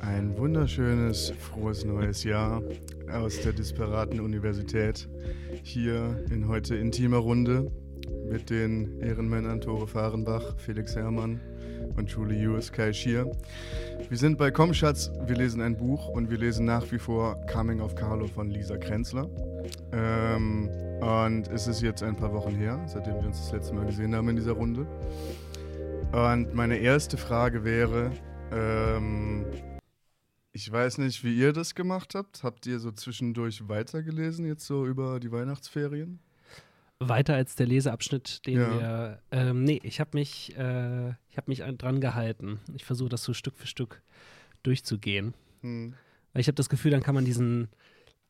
Ein wunderschönes, frohes neues Jahr aus der disparaten Universität. Hier in heute intimer Runde mit den Ehrenmännern Tore Fahrenbach, Felix Herrmann und Julie Hughes, Kai Schier. Wir sind bei Komm Schatz, wir lesen ein Buch und wir lesen nach wie vor Coming of Carlo von Lisa Krenzler. Ähm, und es ist jetzt ein paar Wochen her, seitdem wir uns das letzte Mal gesehen haben in dieser Runde. Und meine erste Frage wäre, ähm, ich weiß nicht, wie ihr das gemacht habt. Habt ihr so zwischendurch weitergelesen, jetzt so über die Weihnachtsferien? Weiter als der Leseabschnitt, den ja. wir. Ähm, nee, ich habe mich, äh, hab mich dran gehalten. Ich versuche das so Stück für Stück durchzugehen. Hm. Weil ich habe das Gefühl, dann kann man diesen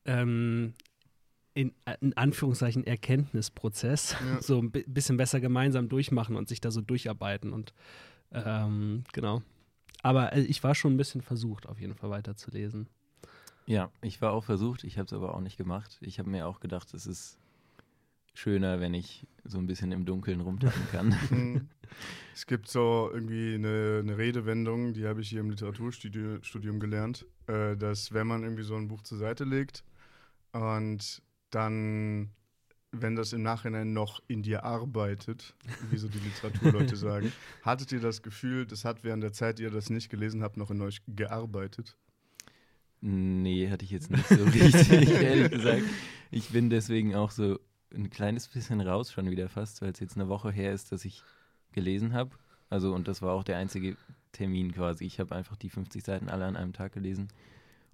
ähm, in, in, Anführungszeichen Erkenntnisprozess ja. so ein bisschen besser gemeinsam durchmachen und sich da so durcharbeiten. Und ähm, genau. Aber äh, ich war schon ein bisschen versucht, auf jeden Fall weiterzulesen. Ja, ich war auch versucht, ich habe es aber auch nicht gemacht. Ich habe mir auch gedacht, es ist schöner, wenn ich so ein bisschen im Dunkeln rumtappen kann. Mhm. es gibt so irgendwie eine, eine Redewendung, die habe ich hier im Literaturstudium gelernt, äh, dass wenn man irgendwie so ein Buch zur Seite legt und dann wenn das im Nachhinein noch in dir arbeitet, wie so die Literaturleute sagen, hattet ihr das Gefühl, das hat während der Zeit, die ihr das nicht gelesen habt, noch in euch gearbeitet? Nee, hatte ich jetzt nicht so richtig, ehrlich gesagt. Ich bin deswegen auch so ein kleines bisschen raus schon wieder fast, weil es jetzt eine Woche her ist, dass ich gelesen habe. Also, und das war auch der einzige Termin quasi. Ich habe einfach die 50 Seiten alle an einem Tag gelesen.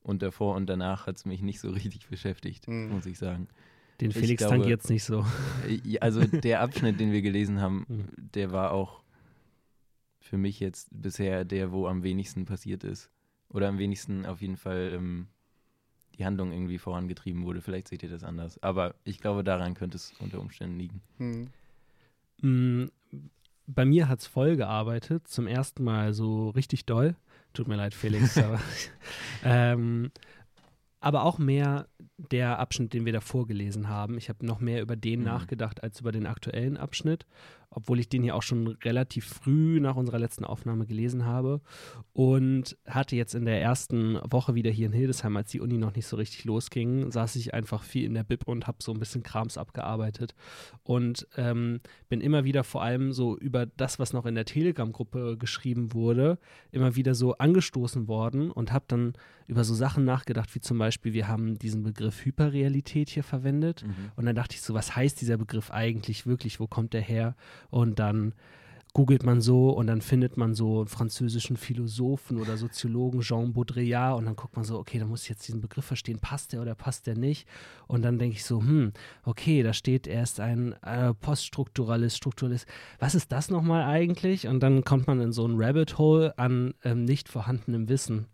Und davor und danach hat es mich nicht so richtig beschäftigt, mhm. muss ich sagen. Den Felix glaube, tangiert es nicht so. Äh, also der Abschnitt, den wir gelesen haben, mhm. der war auch für mich jetzt bisher der, wo am wenigsten passiert ist. Oder am wenigsten auf jeden Fall ähm, die Handlung irgendwie vorangetrieben wurde. Vielleicht seht ihr das anders. Aber ich glaube, daran könnte es unter Umständen liegen. Mhm. Bei mir hat es voll gearbeitet. Zum ersten Mal so richtig doll. Tut mir leid, Felix. aber, ähm, aber auch mehr der Abschnitt, den wir davor gelesen haben. Ich habe noch mehr über den mhm. nachgedacht als über den aktuellen Abschnitt obwohl ich den hier auch schon relativ früh nach unserer letzten Aufnahme gelesen habe und hatte jetzt in der ersten Woche wieder hier in Hildesheim, als die Uni noch nicht so richtig losging, saß ich einfach viel in der Bib und habe so ein bisschen Krams abgearbeitet und ähm, bin immer wieder vor allem so über das, was noch in der Telegram-Gruppe geschrieben wurde, immer wieder so angestoßen worden und habe dann über so Sachen nachgedacht, wie zum Beispiel, wir haben diesen Begriff Hyperrealität hier verwendet mhm. und dann dachte ich so, was heißt dieser Begriff eigentlich wirklich, wo kommt der her? Und dann googelt man so und dann findet man so einen französischen Philosophen oder Soziologen, Jean Baudrillard, und dann guckt man so, okay, da muss ich jetzt diesen Begriff verstehen, passt der oder passt der nicht? Und dann denke ich so, hm, okay, da steht erst ein äh, Poststrukturalist, Strukturalist. Was ist das nochmal eigentlich? Und dann kommt man in so ein Rabbit Hole an ähm, nicht vorhandenem Wissen,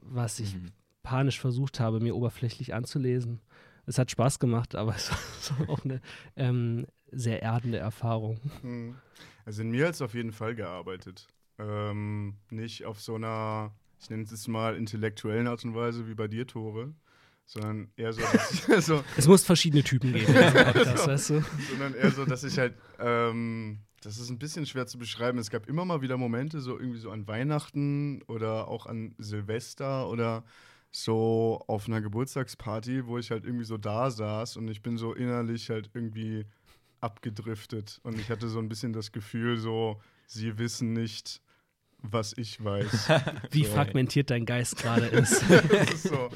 was ich mhm. panisch versucht habe, mir oberflächlich anzulesen. Es hat Spaß gemacht, aber es war auch eine ähm, sehr erdende Erfahrung. Hm. Also in mir hat es auf jeden Fall gearbeitet. Ähm, nicht auf so einer, ich nenne es mal, intellektuellen Art und Weise wie bei dir, Tore, sondern eher so, ich, also, Es muss verschiedene Typen geben, Podcast, so, weißt du? Sondern eher so, dass ich halt, ähm, das ist ein bisschen schwer zu beschreiben. Es gab immer mal wieder Momente, so irgendwie so an Weihnachten oder auch an Silvester oder so auf einer Geburtstagsparty, wo ich halt irgendwie so da saß und ich bin so innerlich halt irgendwie abgedriftet. Und ich hatte so ein bisschen das Gefühl, so, sie wissen nicht, was ich weiß. Wie so. fragmentiert dein Geist gerade ist. so.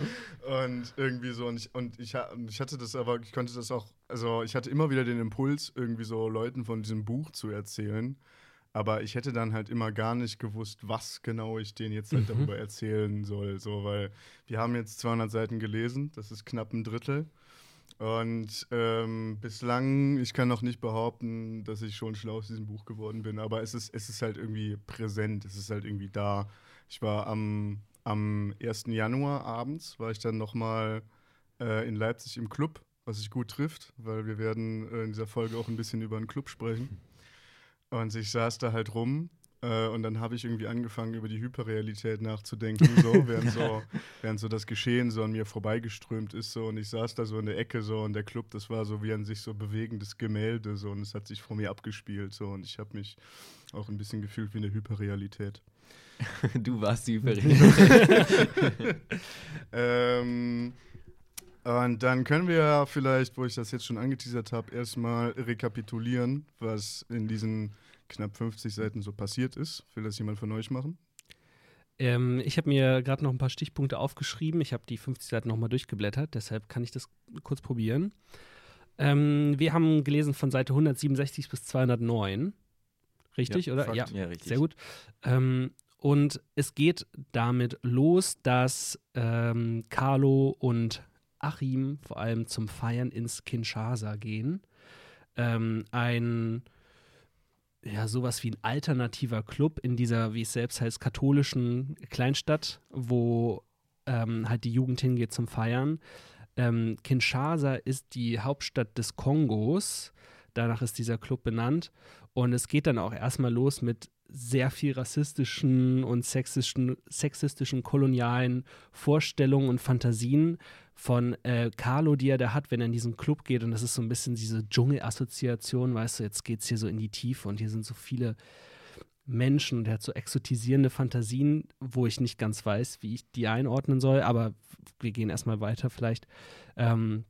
Und irgendwie so, und ich, und ich, ich hatte das aber, ich konnte das auch, also ich hatte immer wieder den Impuls, irgendwie so Leuten von diesem Buch zu erzählen. Aber ich hätte dann halt immer gar nicht gewusst, was genau ich denen jetzt halt mhm. darüber erzählen soll. So, weil wir haben jetzt 200 Seiten gelesen, das ist knapp ein Drittel. Und ähm, bislang, ich kann noch nicht behaupten, dass ich schon schlau aus diesem Buch geworden bin, aber es ist, es ist halt irgendwie präsent, es ist halt irgendwie da. Ich war am, am 1. Januar abends, war ich dann nochmal äh, in Leipzig im Club, was sich gut trifft, weil wir werden äh, in dieser Folge auch ein bisschen über einen Club sprechen. Und ich saß da halt rum äh, und dann habe ich irgendwie angefangen, über die Hyperrealität nachzudenken, so, während so, während so das Geschehen so an mir vorbeigeströmt ist. So, und ich saß da so in der Ecke so und der Club, das war so wie ein sich so bewegendes Gemälde, so und es hat sich vor mir abgespielt. So, und ich habe mich auch ein bisschen gefühlt wie eine Hyperrealität. du warst die Überredung. ähm, und dann können wir ja vielleicht, wo ich das jetzt schon angeteasert habe, erstmal rekapitulieren, was in diesen knapp 50 Seiten so passiert ist. Will das jemand von euch machen? Ähm, ich habe mir gerade noch ein paar Stichpunkte aufgeschrieben. Ich habe die 50 Seiten nochmal durchgeblättert, deshalb kann ich das kurz probieren. Ähm, wir haben gelesen von Seite 167 bis 209. Richtig, Ja, oder? Fakt. Ja, ja, richtig. sehr gut. Ähm, und es geht damit los, dass ähm, Carlo und Achim vor allem zum Feiern ins Kinshasa gehen. Ähm, ein, ja, sowas wie ein alternativer Club in dieser, wie es selbst heißt, katholischen Kleinstadt, wo ähm, halt die Jugend hingeht zum Feiern. Ähm, Kinshasa ist die Hauptstadt des Kongos. Danach ist dieser Club benannt. Und es geht dann auch erstmal los mit sehr viel rassistischen und sexistischen, sexistischen kolonialen Vorstellungen und Fantasien von äh, Carlo, die er da hat, wenn er in diesen Club geht. Und das ist so ein bisschen diese Dschungelassoziation, weißt du, jetzt geht es hier so in die Tiefe und hier sind so viele Menschen und er hat so exotisierende Fantasien, wo ich nicht ganz weiß, wie ich die einordnen soll, aber wir gehen erstmal weiter vielleicht. Ähm,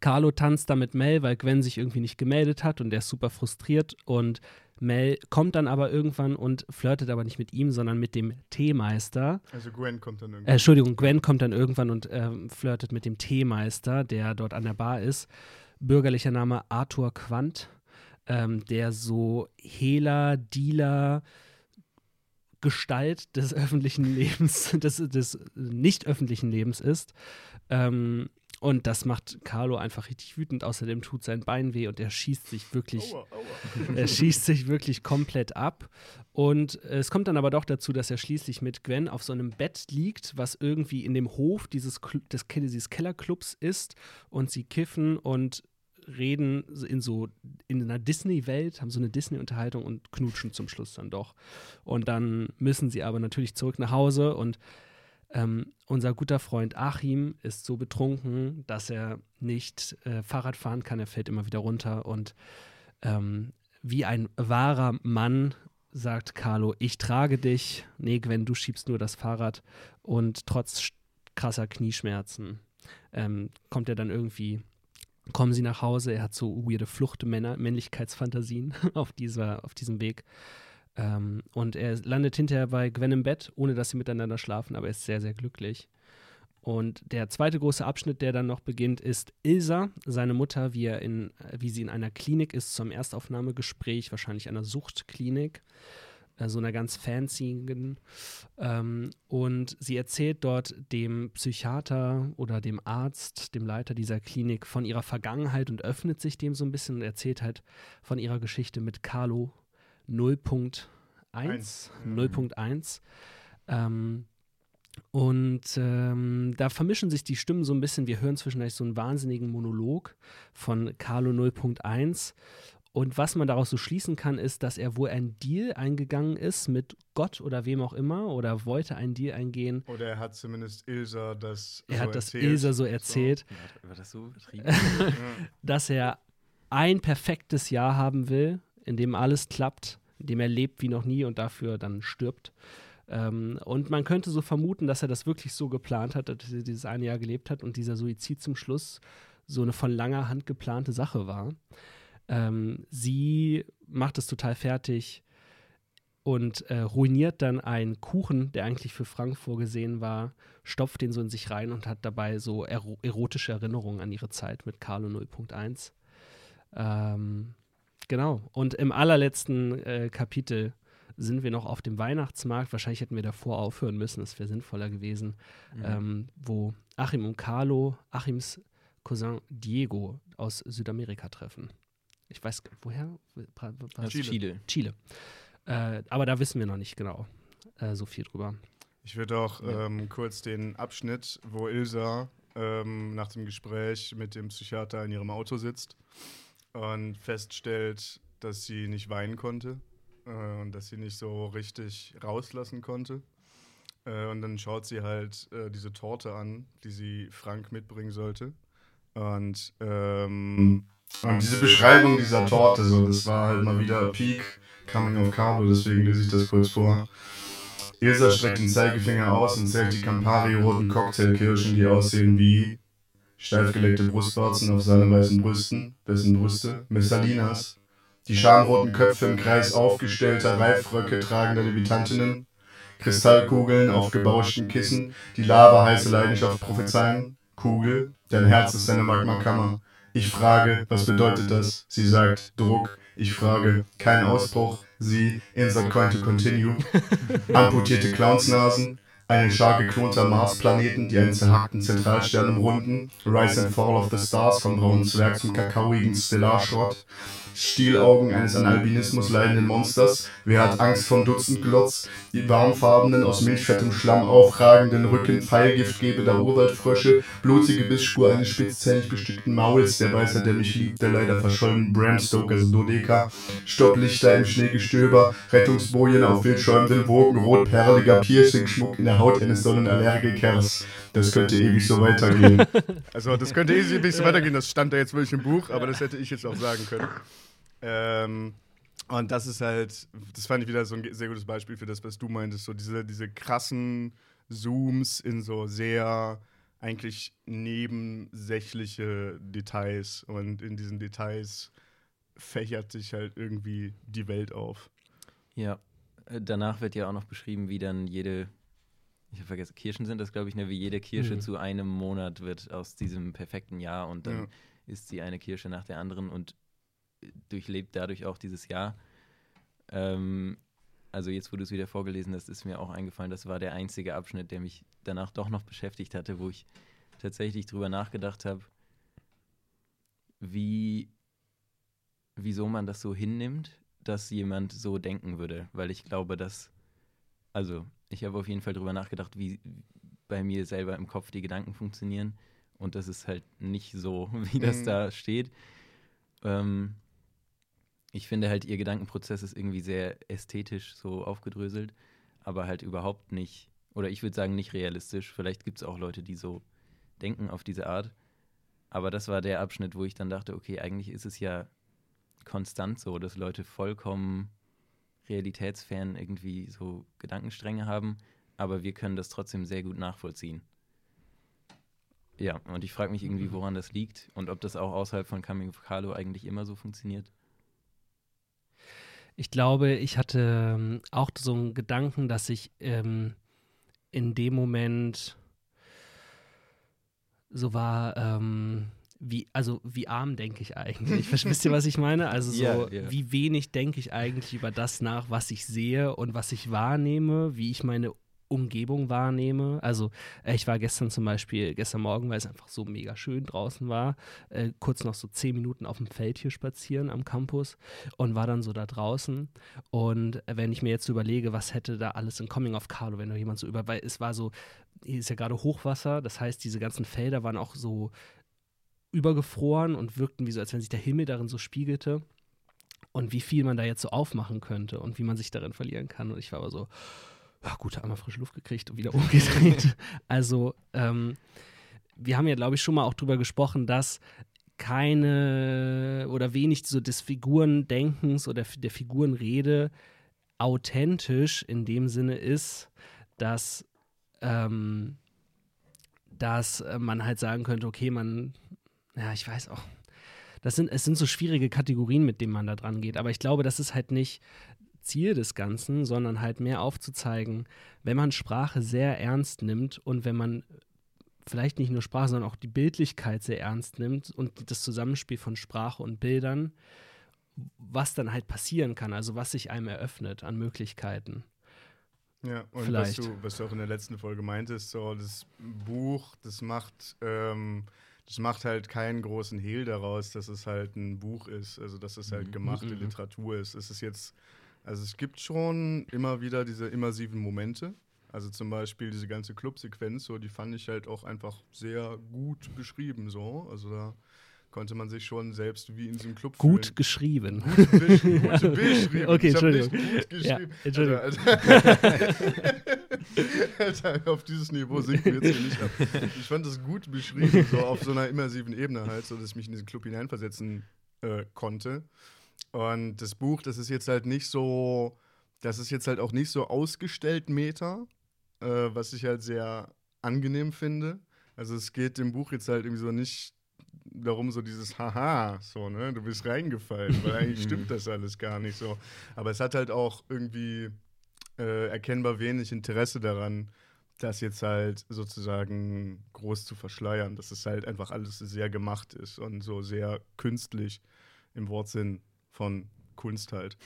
Carlo tanzt da mit Mel, weil Gwen sich irgendwie nicht gemeldet hat und der ist super frustriert und Mel kommt dann aber irgendwann und flirtet aber nicht mit ihm, sondern mit dem Teemeister. Also Gwen kommt dann Äh, irgendwie. Entschuldigung, Gwen kommt dann irgendwann und ähm, flirtet mit dem Teemeister, der dort an der Bar ist. Bürgerlicher Name Arthur Quandt, ähm, der so Hehler, Dealer, Gestalt des öffentlichen Lebens, des, des nicht öffentlichen Lebens ist. Ähm, und das macht Carlo einfach richtig wütend. Außerdem tut sein Bein weh und er schießt sich wirklich Aua, aua. er schießt sich wirklich komplett ab. Und es kommt dann aber doch dazu, dass er schließlich mit Gwen auf so einem Bett liegt, was irgendwie in dem Hof dieses, des, dieses Kellerclubs ist. Und sie kiffen und reden in so in einer Disney-Welt, haben so eine Disney-Unterhaltung und knutschen zum Schluss dann doch. Und dann müssen sie aber natürlich zurück nach Hause und ähm, unser guter Freund Achim ist so betrunken, dass er nicht äh, Fahrrad fahren kann. Er fällt immer wieder runter und ähm, wie ein wahrer Mann sagt Carlo, ich trage dich. Nee, Gwen, du schiebst nur das Fahrrad. Und trotz krasser Knieschmerzen ähm, kommt er dann irgendwie, kommen sie nach Hause. Er hat so weirde Flucht-Männlichkeitsfantasien auf, dieser, auf diesem Weg. Ähm, und er landet hinterher bei Gwen im Bett, ohne dass sie miteinander schlafen, aber er ist sehr, sehr glücklich. Und der zweite große Abschnitt, der dann noch beginnt, ist Ilsa, seine Mutter, wie, er in, wie sie in einer Klinik ist, zum Erstaufnahmegespräch, wahrscheinlich einer Suchtklinik, äh, so einer ganz fancy. Ähm, und sie erzählt dort dem Psychiater oder dem Arzt, dem Leiter dieser Klinik, von ihrer Vergangenheit und öffnet sich dem so ein bisschen und erzählt halt von ihrer Geschichte mit Carlo 0.1. Eins. 0.1. Ähm, und ähm, da vermischen sich die Stimmen so ein bisschen. Wir hören zwischendurch so einen wahnsinnigen Monolog von Carlo 0.1. Und was man daraus so schließen kann, ist, dass er wohl einen Deal eingegangen ist mit Gott oder wem auch immer oder wollte einen Deal eingehen. Oder er hat zumindest Ilsa das Er so hat das erzählt. Ilse so erzählt, War, war das so übertrieben? Ja. dass er ein perfektes Jahr haben will, in dem alles klappt, in dem er lebt wie noch nie und dafür dann stirbt. Ähm, und man könnte so vermuten, dass er das wirklich so geplant hat, dass er dieses eine Jahr gelebt hat und dieser Suizid zum Schluss so eine von langer Hand geplante Sache war. Ähm, sie macht es total fertig und äh, ruiniert dann einen Kuchen, der eigentlich für Frank vorgesehen war, stopft den so in sich rein und hat dabei so ero erotische Erinnerungen an ihre Zeit mit Carlo 0.1. Ähm, genau. Und im allerletzten äh, Kapitel sind wir noch auf dem Weihnachtsmarkt. Wahrscheinlich hätten wir davor aufhören müssen, das wäre sinnvoller gewesen. Mhm. Ähm, wo Achim und Carlo, Achims Cousin Diego aus Südamerika treffen. Ich weiß, woher? Aus Chile. Chile. Chile. Äh, aber da wissen wir noch nicht genau äh, so viel drüber. Ich würde auch Ja. ähm, kurz den Abschnitt, wo Ilsa ähm, nach dem Gespräch mit dem Psychiater in ihrem Auto sitzt und feststellt, dass sie nicht weinen konnte äh, und dass sie nicht so richtig rauslassen konnte. Äh, und dann schaut sie halt äh, diese Torte an, die sie Frank mitbringen sollte. Und, ähm, und diese Beschreibung dieser Torte, so, das war halt mal wieder Peak Coming of Carlo, deswegen lese ich das kurz vor. Ilsa streckt den Zeigefinger aus und zählt die Campari-roten Cocktailkirschen, die aussehen wie steifgelegte Brustwarzen auf seinen weißen Brüsten, dessen Brüste Messalinas, die schamroten Köpfe im Kreis aufgestellter Reifröcke tragender Levitantinnen, Kristallkugeln auf gebauschten Kissen, die Lava heiße Leidenschaft prophezeien, Kugel, dein Herz ist deine Magmakammer. Ich frage, was bedeutet das? Sie sagt, Druck. Ich frage, kein Ausbruch. Sie, insert coin to continue. Amputierte Clownsnasen, eine Schar geklonter Marsplaneten, die einen zerhackten Zentralstern umrunden. Rise and Fall of the Stars vom braunen Zwerg zum kakaoigen Stellarschrott. Stielaugen eines an Albinismus leidenden Monsters. Wer hat Angst vom Dutzendglotz? Die warmfarbenen, aus milchfettem Schlamm aufragenden Rücken, Pfeilgiftgebender Urwaldfrösche, blutige Bissspur eines spitzzähnig bestückten Mauls, der Weißer, der mich liebt, der leider verschollenen Bram Stokers Dodeka, Stopplichter im Schneegestöber, Rettungsbojen auf wildschäumenden Wogen, rotperliger Piercing-Schmuck in der Haut eines Sonnenallergikers. Das könnte ewig so weitergehen. Also, das könnte ewig so weitergehen, das stand da jetzt wirklich im Buch, aber das hätte ich jetzt auch sagen können. Ähm, und das ist halt, das fand ich wieder so ein sehr gutes Beispiel für das, was du meintest, so diese, diese krassen Zooms in so sehr eigentlich nebensächliche Details und in diesen Details fächert sich halt irgendwie die Welt auf. Ja, äh, danach wird ja auch noch beschrieben, wie dann jede, ich habe vergessen, Kirschen sind das, glaube ich, ne, wie jede Kirsche mhm. zu einem Monat wird aus diesem perfekten Jahr und dann ja. ist sie eine Kirsche nach der anderen und durchlebt dadurch auch dieses Jahr. Ähm, also jetzt, wo du es wieder vorgelesen hast, ist mir auch eingefallen, das war der einzige Abschnitt, der mich danach doch noch beschäftigt hatte, wo ich tatsächlich drüber nachgedacht habe, wie, wieso man das so hinnimmt, dass jemand so denken würde. Weil ich glaube, dass, also ich habe auf jeden Fall drüber nachgedacht, wie bei mir selber im Kopf die Gedanken funktionieren. Und das ist halt nicht so, wie das mhm. da steht. Ähm, ich finde halt, ihr Gedankenprozess ist irgendwie sehr ästhetisch so aufgedröselt, aber halt überhaupt nicht, oder ich würde sagen, nicht realistisch. Vielleicht gibt es auch Leute, die so denken auf diese Art. Aber das war der Abschnitt, wo ich dann dachte, okay, eigentlich ist es ja konstant so, dass Leute vollkommen realitätsfern irgendwie so Gedankenstränge haben, aber wir können das trotzdem sehr gut nachvollziehen. Ja, und ich frage mich irgendwie, woran das liegt und ob das auch außerhalb von Coming of Carlo eigentlich immer so funktioniert. Ich glaube, ich hatte ähm, auch so einen Gedanken, dass ich ähm, in dem Moment so war, ähm, wie, also wie arm denke ich eigentlich? Wisst ihr, was ich meine? Also so, yeah, yeah. wie wenig denke ich eigentlich über das nach, was ich sehe und was ich wahrnehme, wie ich meine Umgebung wahrnehme. Also äh, ich war gestern zum Beispiel, gestern Morgen, weil es einfach so mega schön draußen war, äh, kurz noch so zehn Minuten auf dem Feld hier spazieren am Campus und war dann so da draußen. Und wenn ich mir jetzt überlege, was hätte da alles in Coming of Carlo, wenn da jemand so über, weil es war so, hier ist ja gerade Hochwasser, das heißt, diese ganzen Felder waren auch so übergefroren und wirkten wie so, als wenn sich der Himmel darin so spiegelte. Und wie viel man da jetzt so aufmachen könnte und wie man sich darin verlieren kann. Und ich war aber so, ja gut, einmal frische Luft gekriegt und wieder umgedreht. also, ähm, wir haben ja, glaube ich, schon mal auch drüber gesprochen, dass keine oder wenig so des Figurendenkens oder der Figurenrede authentisch in dem Sinne ist, dass, ähm, dass man halt sagen könnte, okay, man, ja, ich weiß auch, das sind, es sind so schwierige Kategorien, mit denen man da dran geht. Aber ich glaube, das ist halt nicht Ziel des Ganzen, sondern halt mehr aufzuzeigen, wenn man Sprache sehr ernst nimmt und wenn man vielleicht nicht nur Sprache, sondern auch die Bildlichkeit sehr ernst nimmt und das Zusammenspiel von Sprache und Bildern, was dann halt passieren kann, also was sich einem eröffnet an Möglichkeiten. Ja, und Vielleicht. Was, du, was du auch in der letzten Folge meintest, so das Buch, das macht, ähm, das macht halt keinen großen Hehl daraus, dass es halt ein Buch ist, also dass es halt mhm. gemachte mhm. Literatur ist. Es ist jetzt also es gibt schon immer wieder diese immersiven Momente. Also zum Beispiel diese ganze Clubsequenz, so die fand ich halt auch einfach sehr gut beschrieben. So, also da konnte man sich schon selbst wie in diesem Club Gut fühlen. geschrieben. Gut, besch gut beschrieben. Okay, Entschuldigung. gut geschrieben. Ja, Entschuldigung. Alter, Alter, auf dieses Niveau sinken wir jetzt hier nicht ab. Ich fand das gut beschrieben, so auf so einer immersiven Ebene halt, so dass ich mich in diesen Club hineinversetzen äh, konnte. Und das Buch, das ist jetzt halt nicht so, das ist jetzt halt auch nicht so ausgestellt Meta, äh, was ich halt sehr angenehm finde. Also es geht dem Buch jetzt halt irgendwie so nicht darum, so dieses Haha, so, ne, du bist reingefallen, weil eigentlich stimmt das alles gar nicht so. Aber es hat halt auch irgendwie äh, erkennbar wenig Interesse daran, das jetzt halt sozusagen groß zu verschleiern, dass es halt einfach alles sehr gemacht ist und so sehr künstlich im Wortsinn von Kunst halt.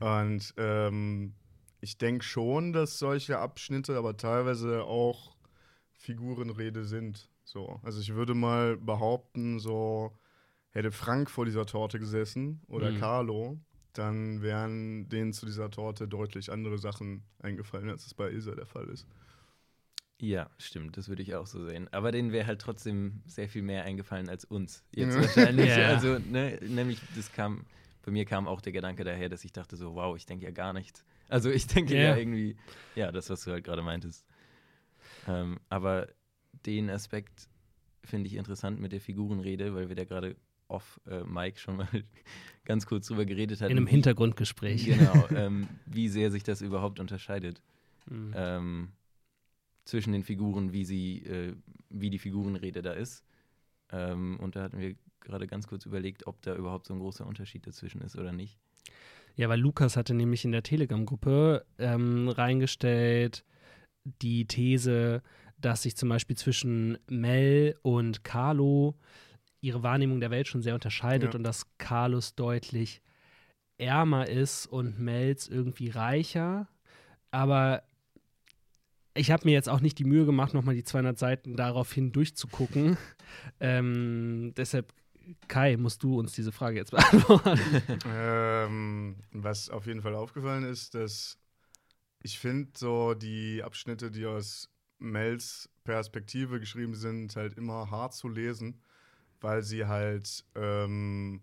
Und ähm, ich denke schon, dass solche Abschnitte aber teilweise auch Figurenrede sind. So. Also ich würde mal behaupten, so hätte Frank vor dieser Torte gesessen oder Mhm. Carlo, dann wären denen zu dieser Torte deutlich andere Sachen eingefallen, als es bei Ilse der Fall ist. Ja, stimmt, das würde ich auch so sehen. Aber denen wäre halt trotzdem sehr viel mehr eingefallen als uns. Jetzt Ja. wahrscheinlich. Ja. Also, ne, nämlich, das kam, bei mir kam auch der Gedanke daher, dass ich dachte so, wow, ich denke ja gar nichts. Also ich denke Ja. ja irgendwie, ja, das, was du halt gerade meintest. Ähm, aber den Aspekt finde ich interessant mit der Figurenrede, weil wir da gerade off äh, Mike schon mal ganz kurz drüber geredet hatten. In einem Hintergrundgespräch. Genau, ähm, wie sehr sich das überhaupt unterscheidet Mhm. ähm, zwischen den Figuren, wie sie, äh, wie die Figurenrede da ist. Ähm, und da hatten wir gerade ganz kurz überlegt, ob da überhaupt so ein großer Unterschied dazwischen ist oder nicht. Ja, weil Lukas hatte nämlich in der Telegram-Gruppe ähm, reingestellt die These, dass sich zum Beispiel zwischen Mel und Carlo ihre Wahrnehmung der Welt schon sehr unterscheidet Ja. und dass Carlos deutlich ärmer ist und Mels irgendwie reicher. Aber ich habe mir jetzt auch nicht die Mühe gemacht, nochmal die 200 Seiten daraufhin durchzugucken. ähm, deshalb, Kai, musst du uns diese Frage jetzt beantworten. Ähm, was auf jeden Fall aufgefallen ist, dass ich finde, so die Abschnitte, die aus Mels Perspektive geschrieben sind, halt immer hart zu lesen, weil sie halt, ähm,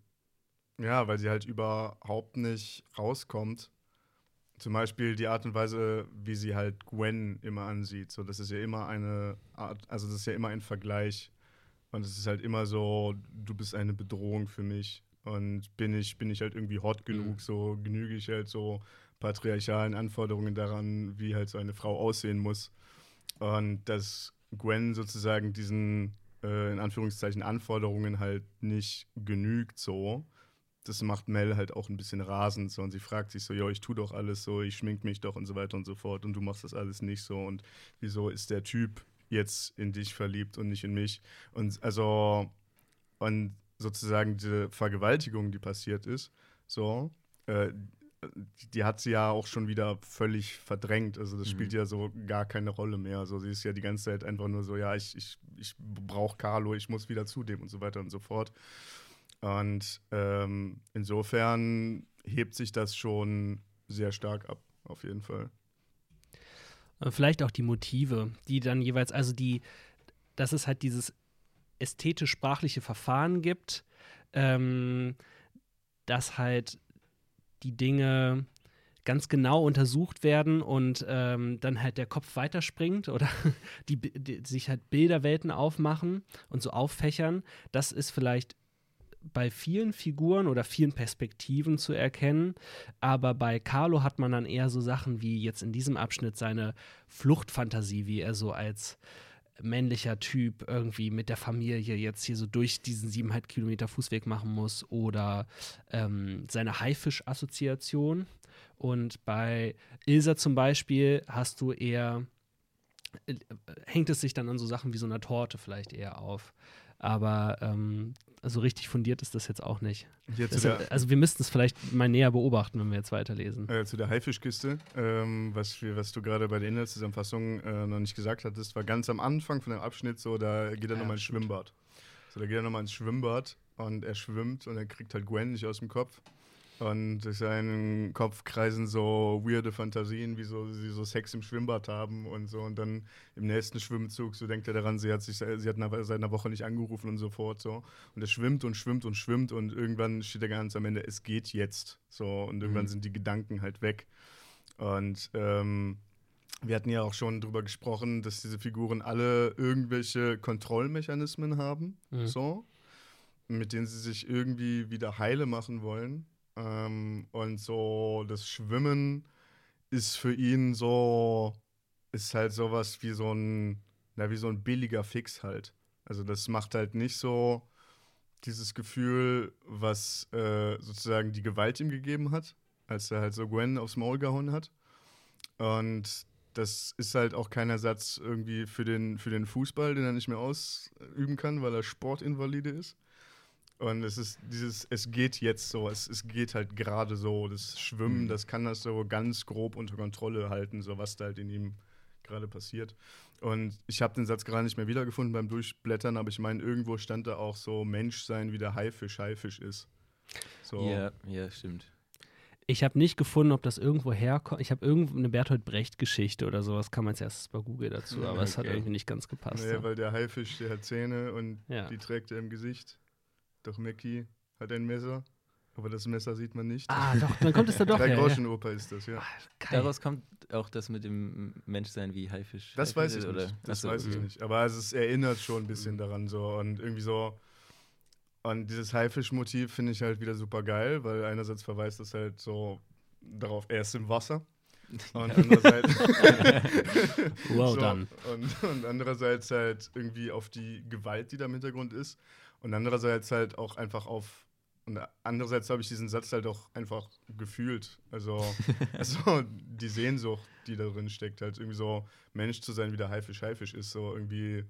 ja, weil sie halt überhaupt nicht rauskommt. Zum Beispiel die Art und Weise, wie sie halt Gwen immer ansieht. So, das ist ja immer eine Art, also das ist ja immer ein Vergleich. Und es ist halt immer so, du bist eine Bedrohung für mich. Und bin ich, bin ich halt irgendwie hot genug, Mhm. so genüge ich halt so patriarchalen Anforderungen daran, wie halt so eine Frau aussehen muss. Und dass Gwen sozusagen diesen, äh, in Anführungszeichen, Anforderungen halt nicht genügt so. Das macht Mel halt auch ein bisschen rasend so und sie fragt sich so, ja, ich tu doch alles so, ich schmink mich doch und so weiter und so fort und du machst das alles nicht so und wieso ist der Typ jetzt in dich verliebt und nicht in mich? Und also und sozusagen diese Vergewaltigung, die passiert ist, so, äh, die, hat sie ja auch schon wieder völlig verdrängt. Also das Mhm. spielt ja so gar keine Rolle mehr. Also sie ist ja die ganze Zeit einfach nur so, ja, ich, ich, ich brauche Carlo, ich muss wieder zu dem und so weiter und so fort. Und ähm, insofern hebt sich das schon sehr stark ab, auf jeden Fall. Äh, Vielleicht auch die Motive, die dann jeweils, also die, dass es halt dieses ästhetisch-sprachliche Verfahren gibt, ähm, dass halt die Dinge ganz genau untersucht werden und ähm, dann halt der Kopf weiterspringt oder die, die sich halt Bilderwelten aufmachen und so auffächern. Das ist vielleicht bei vielen Figuren oder vielen Perspektiven zu erkennen. Aber bei Carlo hat man dann eher so Sachen wie jetzt in diesem Abschnitt seine Fluchtfantasie, wie er so als männlicher Typ irgendwie mit der Familie jetzt hier so durch diesen siebeneinhalb Kilometer Fußweg machen muss oder ähm, seine Haifisch-Assoziation. Und bei Ilsa zum Beispiel hast du eher, äh, hängt es sich dann an so Sachen wie so einer Torte vielleicht eher auf. Aber ähm, so richtig fundiert ist das jetzt auch nicht. Zu Deshalb, also wir müssten es vielleicht mal näher beobachten, wenn wir jetzt weiterlesen. äh, zu der Haifischkiste, ähm, was, wir, was du gerade bei der Inhaltszusammenfassung äh, noch nicht gesagt hattest, war ganz am Anfang von dem Abschnitt so, da geht er Ja, nochmal ins. Schwimmbad. So, da geht er nochmal ins Schwimmbad und er schwimmt und er kriegt halt Gwen nicht aus dem Kopf. Und durch seinen Kopf kreisen so weirde Fantasien, wie so, sie so Sex im Schwimmbad haben und so. Und dann im nächsten Schwimmzug, so denkt er daran, sie hat sich sie hat nach, seit einer Woche nicht angerufen und so fort. So. Und er schwimmt und schwimmt und schwimmt und irgendwann steht er ganz am Ende, es geht jetzt. So. Und irgendwann Mhm. sind die Gedanken halt weg. Und ähm, wir hatten ja auch schon drüber gesprochen, dass diese Figuren alle irgendwelche Kontrollmechanismen haben, Mhm. so, mit denen sie sich irgendwie wieder heile machen wollen. Ähm, und so das Schwimmen ist für ihn so, ist halt sowas wie so ein, na, wie so ein billiger Fix halt. Also das macht halt nicht so dieses Gefühl, was äh, sozusagen die Gewalt ihm gegeben hat, als er halt so Gwen aufs Maul gehauen hat. Und das ist halt auch kein Ersatz irgendwie für den, für den Fußball, den er nicht mehr ausüben kann, weil er Sportinvalide ist. Und es ist dieses, es geht jetzt so, es, es geht halt gerade so. Das Schwimmen, Mhm. das kann das so ganz grob unter Kontrolle halten, so was da halt in ihm gerade passiert. Und ich habe den Satz gerade nicht mehr wiedergefunden beim Durchblättern, aber ich meine, irgendwo stand da auch so Menschsein, wie der Haifisch Haifisch ist. So. Ja, ja, stimmt. Ich habe nicht gefunden, ob das irgendwo herkommt. Ich habe irgendeine Bertolt Brecht-Geschichte oder sowas, kam als erstes bei Google dazu, aber es hat okay. irgendwie nicht ganz gepasst. Naja, weil der Haifisch, der hat Zähne und Ja. die trägt er im Gesicht. Doch Mackie hat ein Messer, aber das Messer sieht man nicht. ah, doch, dann kommt es da doch Drei her. Ja. Groschen Oper ist das, ja. Ah. Daraus kommt auch das mit dem Menschsein wie Haifisch. Das Haifisch weiß ich oder? nicht. Das Achso, weiß ich nicht. Aber also es erinnert schon ein bisschen daran so und irgendwie so. Und dieses Haifisch-Motiv finde ich halt wieder super geil, weil einerseits verweist das halt so darauf, er ist im Wasser. Und andererseits. Well so, done. Und, und andererseits halt irgendwie auf die Gewalt, die da im Hintergrund ist. Und andererseits halt auch einfach auf. Und andererseits habe ich diesen Satz halt auch einfach gefühlt. Also, also die Sehnsucht, die da drin steckt, halt irgendwie so Mensch zu sein, wie der Haifisch Haifisch ist, so irgendwie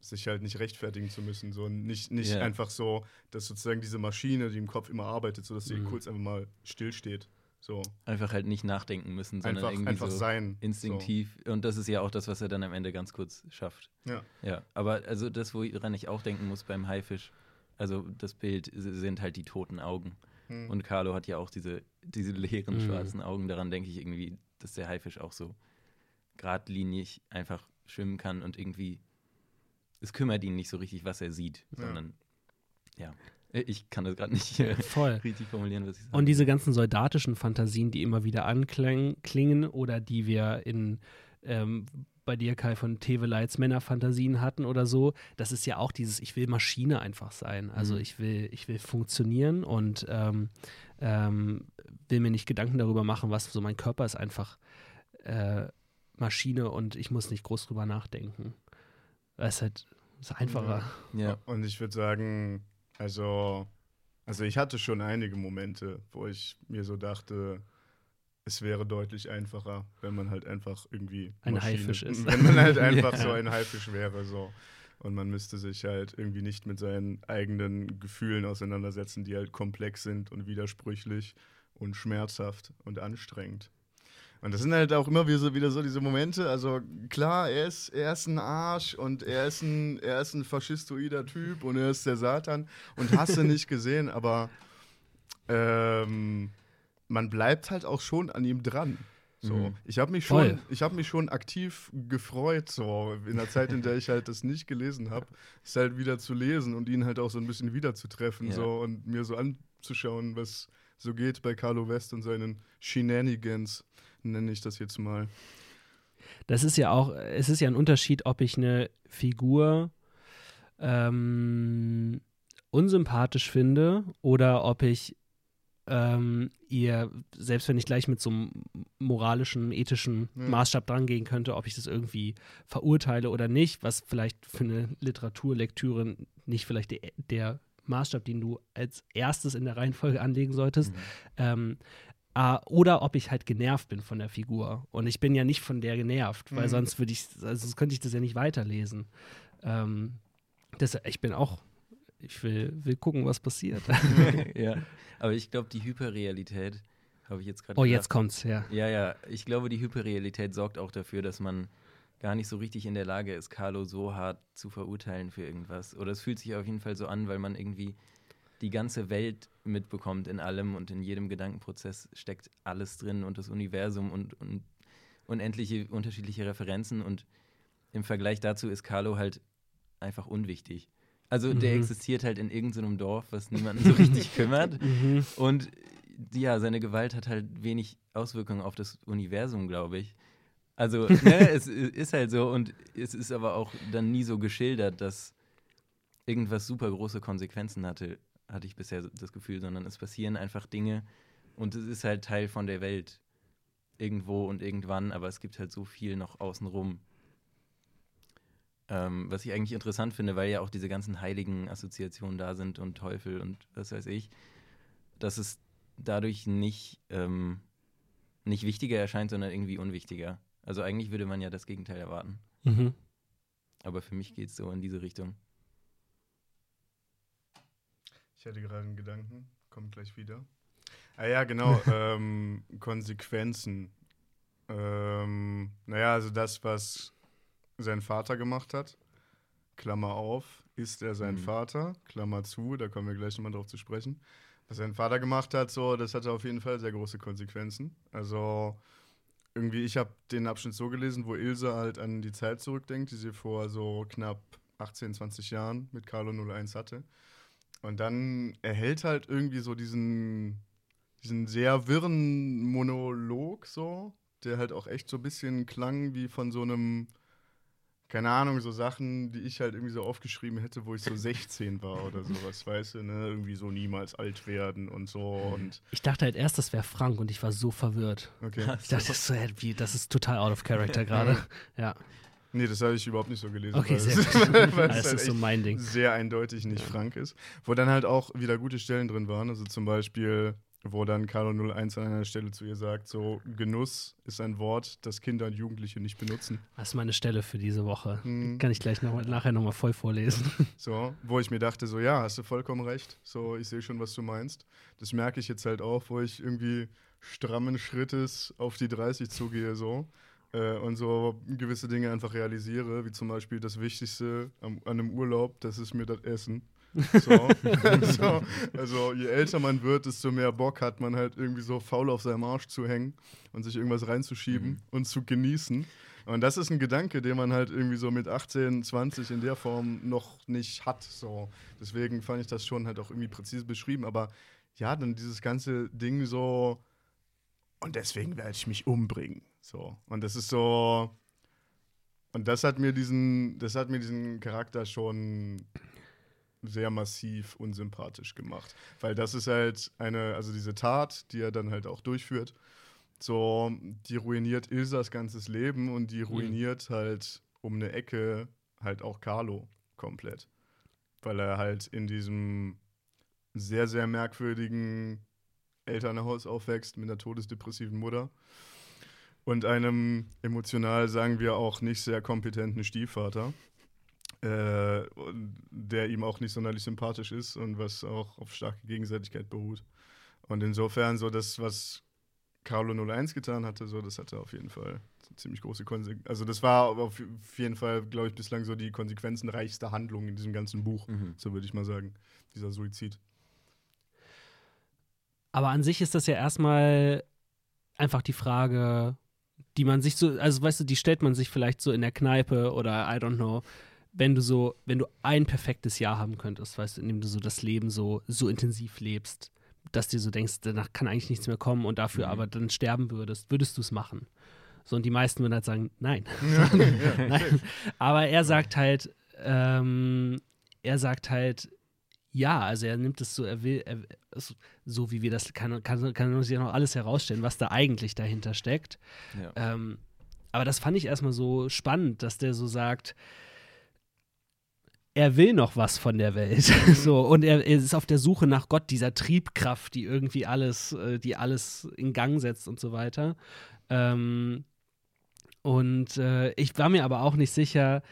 sich halt nicht rechtfertigen zu müssen. So nicht, nicht Ja. einfach so, dass sozusagen diese Maschine, die im Kopf immer arbeitet, so dass sie Mhm. kurz einfach mal stillsteht. So. Einfach halt nicht nachdenken müssen, sondern Einfach, irgendwie einfach so sein. instinktiv. Und das ist ja auch das, was er dann am Ende ganz kurz schafft. So. Ja. Ja, aber also das, woran ich auch denken muss beim Haifisch, also das Bild sind halt die toten Augen. Hm. Und Carlo hat ja auch diese, diese leeren Mhm. schwarzen Augen. Daran denke ich irgendwie, dass der Haifisch auch so geradlinig einfach schwimmen kann und irgendwie, es kümmert ihn nicht so richtig, was er sieht, Ja. sondern ja, ich kann das gerade nicht Voll. richtig formulieren, was ich sage. Und diese ganzen soldatischen Fantasien, die immer wieder anklingen oder die wir in ähm, bei dir, Kai, von Tevelites Männerfantasien hatten oder so, das ist ja auch dieses, ich will Maschine einfach sein. Also Mhm. ich will, ich will funktionieren und ähm, ähm, will mir nicht Gedanken darüber machen, was so mein Körper ist einfach äh, Maschine und ich muss nicht groß drüber nachdenken. Das ist halt ist einfacher. ja, Und ich würde sagen, also, also ich hatte schon einige Momente, wo ich mir so dachte, es wäre deutlich einfacher, wenn man halt einfach irgendwie Ein Haifisch ist. Wenn man halt einfach Ja. so ein Haifisch wäre, so. Und man müsste sich halt irgendwie nicht mit seinen eigenen Gefühlen auseinandersetzen, die halt komplex sind und widersprüchlich und schmerzhaft und anstrengend. Und das sind halt auch immer wieder so, wieder so diese Momente. Also klar, er ist, er ist ein Arsch und er ist ein, er ist ein faschistoider Typ und er ist der Satan und hast du nicht gesehen, aber ähm, man bleibt halt auch schon an ihm dran. So, Mhm. ich habe mich schon, ich habe mich schon aktiv gefreut, so in der Zeit, in der ich halt das nicht gelesen habe, es halt wieder zu lesen und ihn halt auch so ein bisschen wiederzutreffen, Ja. so und mir so anzuschauen, was so geht bei Carlo West und seinen Shenanigans, nenne ich das jetzt mal. Das ist ja auch, es ist ja ein Unterschied, ob ich eine Figur ähm, unsympathisch finde oder ob ich ähm, ihr, selbst wenn ich gleich mit so einem moralischen, ethischen Ja. Maßstab drangehen könnte, ob ich das irgendwie verurteile oder nicht, was vielleicht für eine Literaturlektüre nicht vielleicht der, der Maßstab, den du als erstes in der Reihenfolge anlegen solltest, Mhm. ähm, äh, oder ob ich halt genervt bin von der Figur. Und ich bin ja nicht von der genervt, weil Mhm. sonst würde ich, also sonst könnte ich das ja nicht weiterlesen. Ähm, das, ich bin auch, ich will, will gucken, was passiert. ja, aber ich glaube, die Hyperrealität, habe ich jetzt gerade oh, gedacht, jetzt kommt's, ja. Ja, ja, ich glaube, die Hyperrealität sorgt auch dafür, dass man gar nicht so richtig in der Lage ist, Carlo so hart zu verurteilen für irgendwas. Oder es fühlt sich auf jeden Fall so an, weil man irgendwie die ganze Welt mitbekommt in allem und in jedem Gedankenprozess steckt alles drin und das Universum und, und unendliche unterschiedliche Referenzen und im Vergleich dazu ist Carlo halt einfach unwichtig. Also der Mhm. existiert halt in irgendeinem Dorf, was niemanden so richtig kümmert. Mhm. Und ja, seine Gewalt hat halt wenig Auswirkungen auf das Universum, glaube ich. Also, ne, es ist halt so und es ist aber auch dann nie so geschildert, dass irgendwas super große Konsequenzen hatte, hatte ich bisher das Gefühl, sondern es passieren einfach Dinge und es ist halt Teil von der Welt. irgendwo und irgendwann, aber es gibt halt so viel noch außenrum. Ähm, was ich eigentlich interessant finde, weil ja auch diese ganzen heiligen Assoziationen da sind und Teufel und was weiß ich, dass es dadurch nicht, ähm, nicht wichtiger erscheint, sondern irgendwie unwichtiger. Also eigentlich würde man ja das Gegenteil erwarten. Mhm. Aber für mich geht es so in diese Richtung. Ich hatte gerade einen Gedanken, kommt gleich wieder. Ah ja, genau, ähm, Konsequenzen. Ähm, naja, also das, was sein Vater gemacht hat, Klammer auf, ist er sein Mhm. Vater, Klammer zu, da kommen wir gleich nochmal drauf zu sprechen. Was sein Vater gemacht hat, so, das hatte auf jeden Fall sehr große Konsequenzen. Also irgendwie, ich habe den Abschnitt so gelesen, wo Ilse halt an die Zeit zurückdenkt, die sie vor so knapp 18, 20 Jahren mit Carlo 01 hatte. Und dann erhält halt irgendwie so diesen, diesen sehr wirren Monolog so, der halt auch echt so ein bisschen klang wie von so einem, keine Ahnung, so Sachen, die ich halt irgendwie so aufgeschrieben hätte, wo ich so 16 war oder sowas, weißt du, ne? Irgendwie so niemals alt werden und so und Ich dachte halt erst, das wäre Frank und ich war so verwirrt. okay. Ich dachte, das ist, so, das ist total out of character gerade. Ja, Nee, das habe ich überhaupt nicht so gelesen. okay, weil sehr es- weil es Das halt ist so mein Ding. sehr eindeutig nicht Frank ist. Wo dann halt auch wieder gute Stellen drin waren. Also zum Beispiel, wo dann Carlo 01 an einer Stelle zu ihr sagt, so Genuss ist ein Wort, das Kinder und Jugendliche nicht benutzen. Das ist meine Stelle für diese Woche. Hm. Kann ich gleich noch, nachher nochmal voll vorlesen. So, wo ich mir dachte, so ja, hast du vollkommen recht. So, ich sehe schon, was du meinst. Das merke ich jetzt halt auch, wo ich irgendwie strammen Schrittes auf die 30 zugehe, so. Äh, und so gewisse Dinge einfach realisiere, wie zum Beispiel das Wichtigste am, an einem Urlaub, das ist mir das Essen. So. so. Also je älter man wird, desto mehr Bock hat man halt irgendwie so faul auf seinem Arsch zu hängen und sich irgendwas reinzuschieben Mhm. und zu genießen. Und das ist ein Gedanke, den man halt irgendwie so mit 18, 20 in der Form noch nicht hat. So. Deswegen fand ich das schon halt auch irgendwie präzise beschrieben. Aber ja, dann dieses ganze Ding so, und deswegen werde ich mich umbringen. So. Und das ist so. Und das hat mir diesen, das hat mir diesen Charakter schon sehr massiv unsympathisch gemacht. Weil das ist halt eine, also diese Tat, die er dann halt auch durchführt, so, die ruiniert Ilsas ganzes Leben und die ruiniert halt um eine Ecke halt auch Carlo komplett. Weil er halt in diesem sehr, sehr merkwürdigen Elternhaus aufwächst mit einer todesdepressiven Mutter und einem emotional, sagen wir, auch nicht sehr kompetenten Stiefvater, äh, der ihm auch nicht sonderlich sympathisch ist und was auch auf starke Gegenseitigkeit beruht. Und insofern so das, was Carlo 01 getan hatte, so das hatte auf jeden Fall ziemlich große Konsequenzen. Also das war auf jeden Fall, glaube ich, bislang so die konsequenzenreichste Handlung in diesem ganzen Buch, Mhm. so würde ich mal sagen, dieser Suizid. Aber an sich ist das ja erstmal einfach die Frage, die man sich so, also weißt du, die stellt man sich vielleicht so in der Kneipe oder I don't know, wenn du so, wenn du ein perfektes Jahr haben könntest, weißt du, in dem du so das Leben so, so intensiv lebst, dass dir so denkst, danach kann eigentlich nichts mehr kommen und dafür Mhm. aber dann sterben würdest, würdest du es machen? So, und die meisten würden halt sagen, nein. ja, Nein. Aber er sagt halt, ähm, er sagt halt, ja, also er nimmt es so, er will, er, so- wie wir das, kann, kann, kann uns ja noch alles herausstellen, was da eigentlich dahinter steckt. Ja. Ähm, aber das fand ich erstmal so spannend, dass der so sagt, er will noch was von der Welt. so, und er, er ist auf der Suche nach Gott, dieser Triebkraft, die irgendwie alles, äh, die alles in Gang setzt und so weiter. Ähm, und äh, ich war mir aber auch nicht sicher,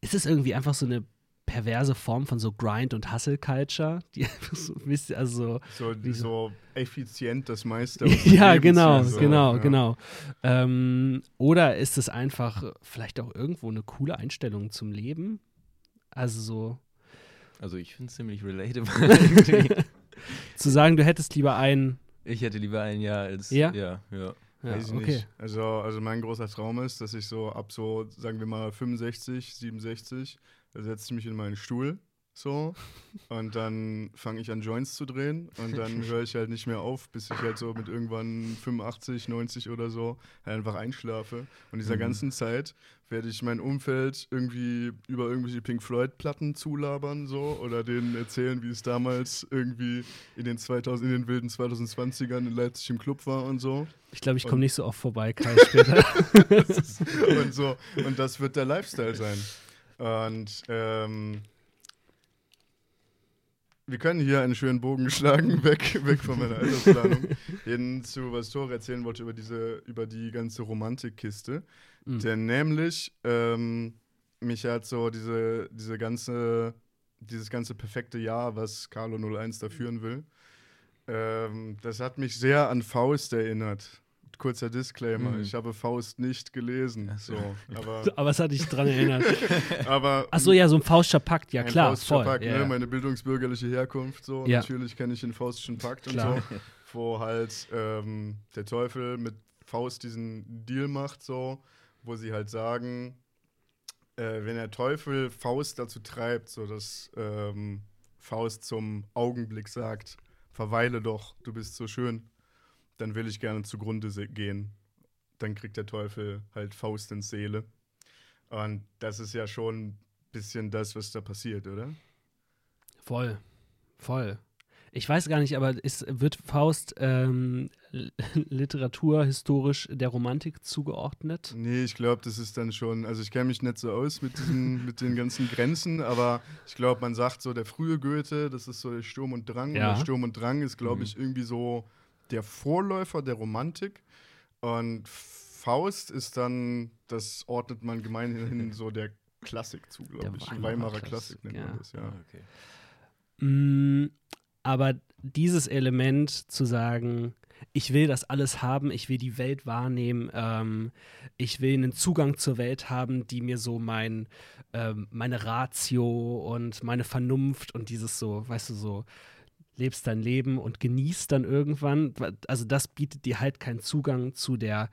ist es irgendwie einfach so eine perverse Form von so Grind- und Hustle-Culture? Die einfach so ein bisschen, also So, Wie so effizient das meiste. ja, Lebens genau, hier so, genau, ja. genau. Ähm, oder ist es einfach vielleicht auch irgendwo eine coole Einstellung zum Leben? Also so Also ich finde es ziemlich relatable. zu sagen, du hättest lieber einen. ich hätte lieber ein Jahr als. Ja? Ja, ja. Ja, Weiß ich okay. nicht. Also, also mein großer Traum ist, dass ich so ab so, sagen wir mal, 65, 67, da setze ich mich in meinen Stuhl So. Und dann fange ich an, Joints zu drehen. Und dann höre ich halt nicht mehr auf, bis ich halt so mit irgendwann 85, 90 oder so halt einfach einschlafe. Und dieser Mhm. ganzen Zeit werde ich mein Umfeld irgendwie über irgendwelche Pink Floyd-Platten zulabern, so. Oder denen erzählen, wie es damals irgendwie in den 2000, in den wilden 2020ern in Leipzig im Club war und so. Ich glaube, ich komme nicht so oft vorbei, Kai, später. und so. Und das wird der Lifestyle sein. Und ähm, wir können hier einen schönen Bogen schlagen, weg, weg von meiner Altersplanung, hin zu, was Tore erzählen wollte über diese, über die ganze Romantikkiste. Mhm. Denn nämlich, ähm, mich hat so diese, diese ganze, dieses ganze perfekte Jahr, was Carlo 01 da führen will, ähm, das hat mich sehr an Faust erinnert. Kurzer Disclaimer, Mhm. ich habe Faust nicht gelesen. So. Aber, Aber es hat dich dran erinnert. aber Ach so, ja, so ein Faustscher Pakt, ja ein klar, Faustischer voll. Pakt, ja, ne? ja. meine bildungsbürgerliche Herkunft so. Ja. Natürlich kenne ich den Faustischen Pakt Klar. und so, wo halt ähm, der Teufel mit Faust diesen Deal macht, so, wo sie halt sagen, äh, wenn der Teufel Faust dazu treibt, so dass ähm, Faust zum Augenblick sagt, verweile doch, du bist so schön, dann will ich gerne zugrunde gehen. Dann kriegt der Teufel halt Faust ins Seele. Und das ist ja schon ein bisschen das, was da passiert, oder? Voll, voll. Ich weiß gar nicht, aber ist, wird Faust ähm, l- literaturhistorisch der Romantik zugeordnet? Nee, ich glaube, das ist dann schon, also ich kenne mich nicht so aus mit, diesen, mit den ganzen Grenzen, aber ich glaube, man sagt so, der frühe Goethe, das ist so der Sturm und Drang. Ja. Und der Sturm und Drang ist, glaube Mhm. ich, irgendwie so der Vorläufer der Romantik. Und Faust ist dann, das ordnet man gemeinhin so der Klassik zu, glaube ich. Weimarer Weimarer Klassik, Klassik nennt ja. man das, ja. Okay. Mm, aber dieses Element zu sagen, ich will das alles haben, ich will die Welt wahrnehmen, ähm, ich will einen Zugang zur Welt haben, die mir so mein, ähm, meine Ratio und meine Vernunft und dieses so, weißt du, so, lebst dein Leben und genießt dann irgendwann. Also das bietet dir halt keinen Zugang zu der